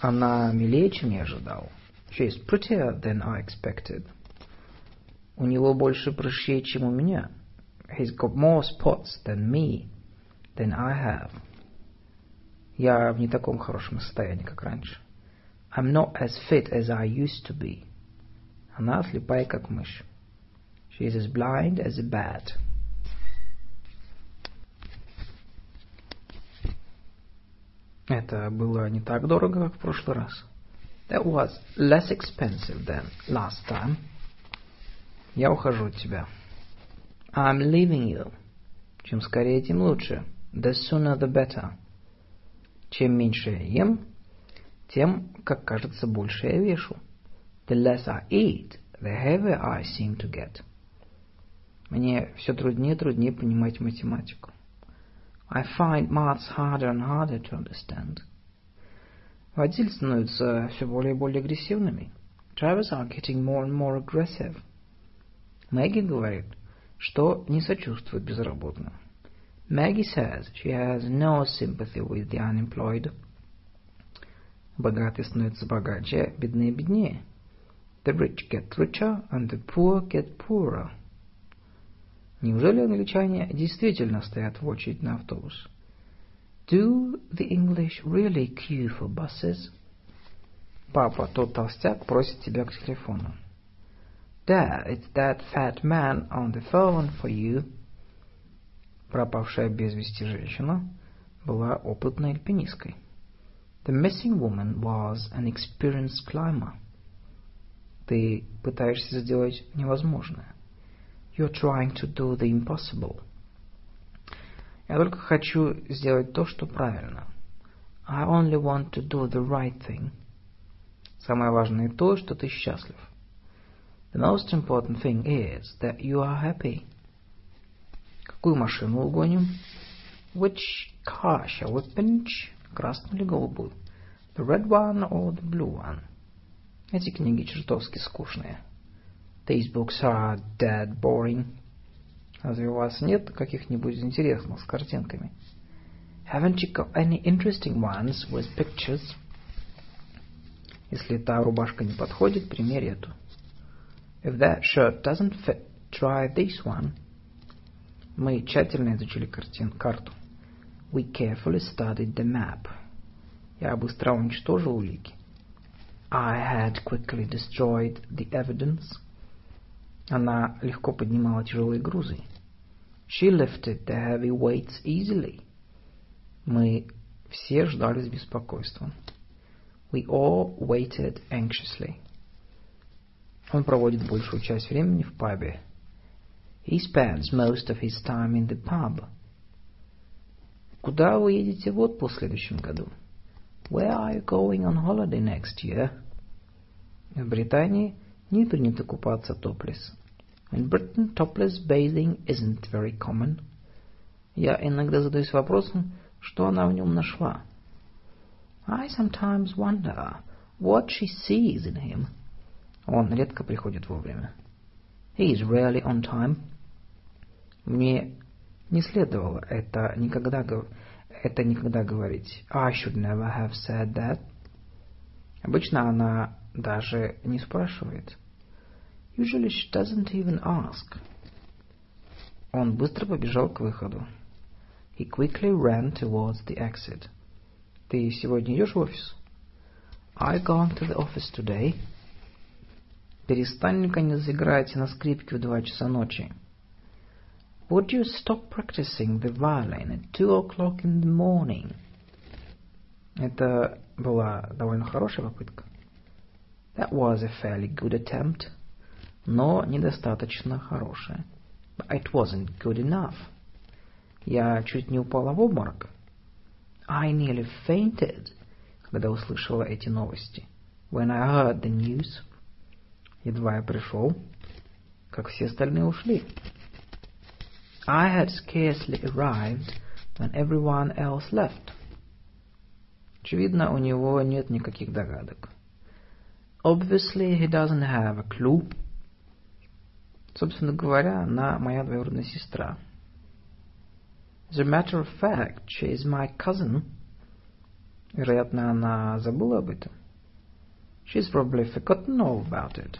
Speaker 2: Она милее, чем я ожидал. She is prettier than I expected. У него больше прыщей, чем у меня. He's got more spots than me, than I have. Я в не таком хорошем состоянии, как раньше. I'm not as fit as I used to be. Она слепая, как мышь. She is as blind as a bat. Это было не так дорого, как в прошлый раз. That was less expensive than last time. Я ухожу от тебя. I'm leaving you. Чем скорее, тем лучше. The sooner the better. Чем меньше я ем, тем, как кажется, больше я вешу. The less I eat, the heavier I seem to get. Мне все труднее и труднее понимать математику. I find maths harder and harder to understand. Водители становятся все более и более агрессивными. Drivers are getting more and more aggressive. Мэгги говорит, что не сочувствует безработным. Maggie says she has no sympathy with the unemployed. Богатые становятся богаче, бедные беднее. The rich get richer and the poor get poorer. Неужели англичане действительно стоят в очередь на автобус? Do the English really queue for buses? Папа, тот толстяк просит тебя к телефону. Dad, it's that fat man on the phone for you. Пропавшая без вести женщина была опытной альпинисткой. The missing woman was an experienced climber. Ты пытаешься сделать невозможное. You're trying to do the impossible. Я только хочу сделать то, что правильно. I only want to do the right thing. Самое важное то, что ты счастлив. The most important thing is that you are happy. Какую машину угоним? Which car shall we pinch? Красную или голубую? The red one or the blue one? Эти книги чертовски скучные. These books are dead boring. Разве у вас нет каких-нибудь интересных с картинками? Haven't you got any interesting ones with pictures? Если та рубашка не подходит, примерь эту. If that shirt doesn't fit, try this one. Мы тщательно изучили картин, карту. We carefully studied the map. Я быстро уничтожил улики. I had quickly destroyed the evidence. Она легко поднимала тяжелые грузы. She lifted the heavy weights easily. Мы все ждали с беспокойством. We all waited anxiously. Он проводит большую часть времени в пабе. He spends most of his time in the pub. Куда вы едете в отпуск в следующем году? Where are you going on holiday next year? В Британии не принято купаться топлес. In Britain, topless bathing isn't very common. Я иногда задаюсь вопросом, что она в нем нашла. I sometimes wonder what she sees in him. Он редко приходит вовремя. He is rarely on time. Мне не следовало это никогда, это никогда говорить. I should never have said that. Обычно она даже не спрашивает. Usually she doesn't even ask. Он быстро побежал к выходу. He quickly ran towards the exit. Ты сегодня идешь в офис? Are you going to the office today? Перестань наконец играть на скрипке в два часа ночи. Would you stop practicing the violin at two o'clock in the morning? Это была довольно хорошая попытка. That was a fairly good attempt, Но недостаточно хорошая. But it wasn't good enough. Я чуть не упала в обморок. I nearly fainted, когда услышала эти новости. When I heard the news. Едва я пришел, как все остальные ушли. I had scarcely arrived when everyone else left. Очевидно, у него нет никаких догадок. Obviously, he doesn't have a clue. Собственно говоря, она моя двоюродная сестра. As a matter of fact, she is my cousin. Вероятно, она забыла об этом. She's probably forgotten all about it.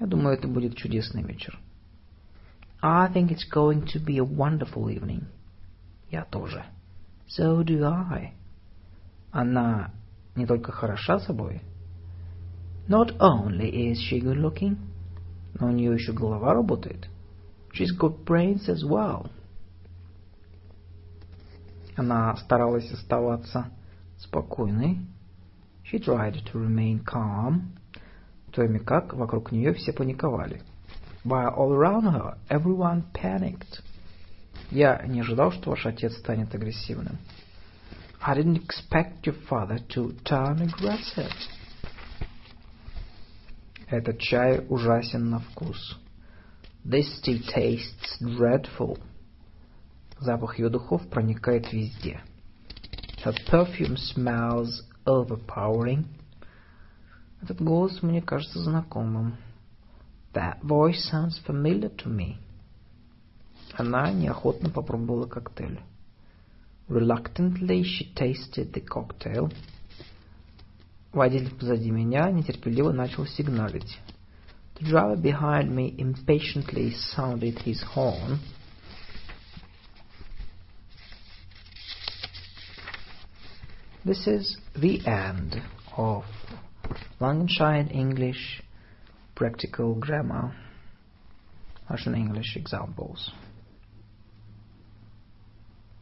Speaker 2: Я думаю, это будет чудесный вечер. I think it's going to be a wonderful evening. Я тоже. So do I. Она не только хороша собой. Not only is she good looking, но у нее еще голова работает. She's got brains as well. Она старалась оставаться спокойной. She tried to remain calm. В то время как вокруг нее все паниковали. While all around her, everyone panicked. Я не ожидал, что ваш отец станет агрессивным. I didn't expect your father to turn aggressive. Этот чай ужасен на вкус. This tea tastes dreadful. Запах ее духов проникает везде. Her perfume smells overpowering. Этот голос мне кажется знакомым. That voice sounds familiar to me. Она неохотно попробовала коктейль. Reluctantly she tasted the cocktail. Водитель позади меня нетерпеливо начал сигналить. The driver behind me impatiently sounded his horn. This is the end of Langenscheid English Practical Grammar Russian English Examples.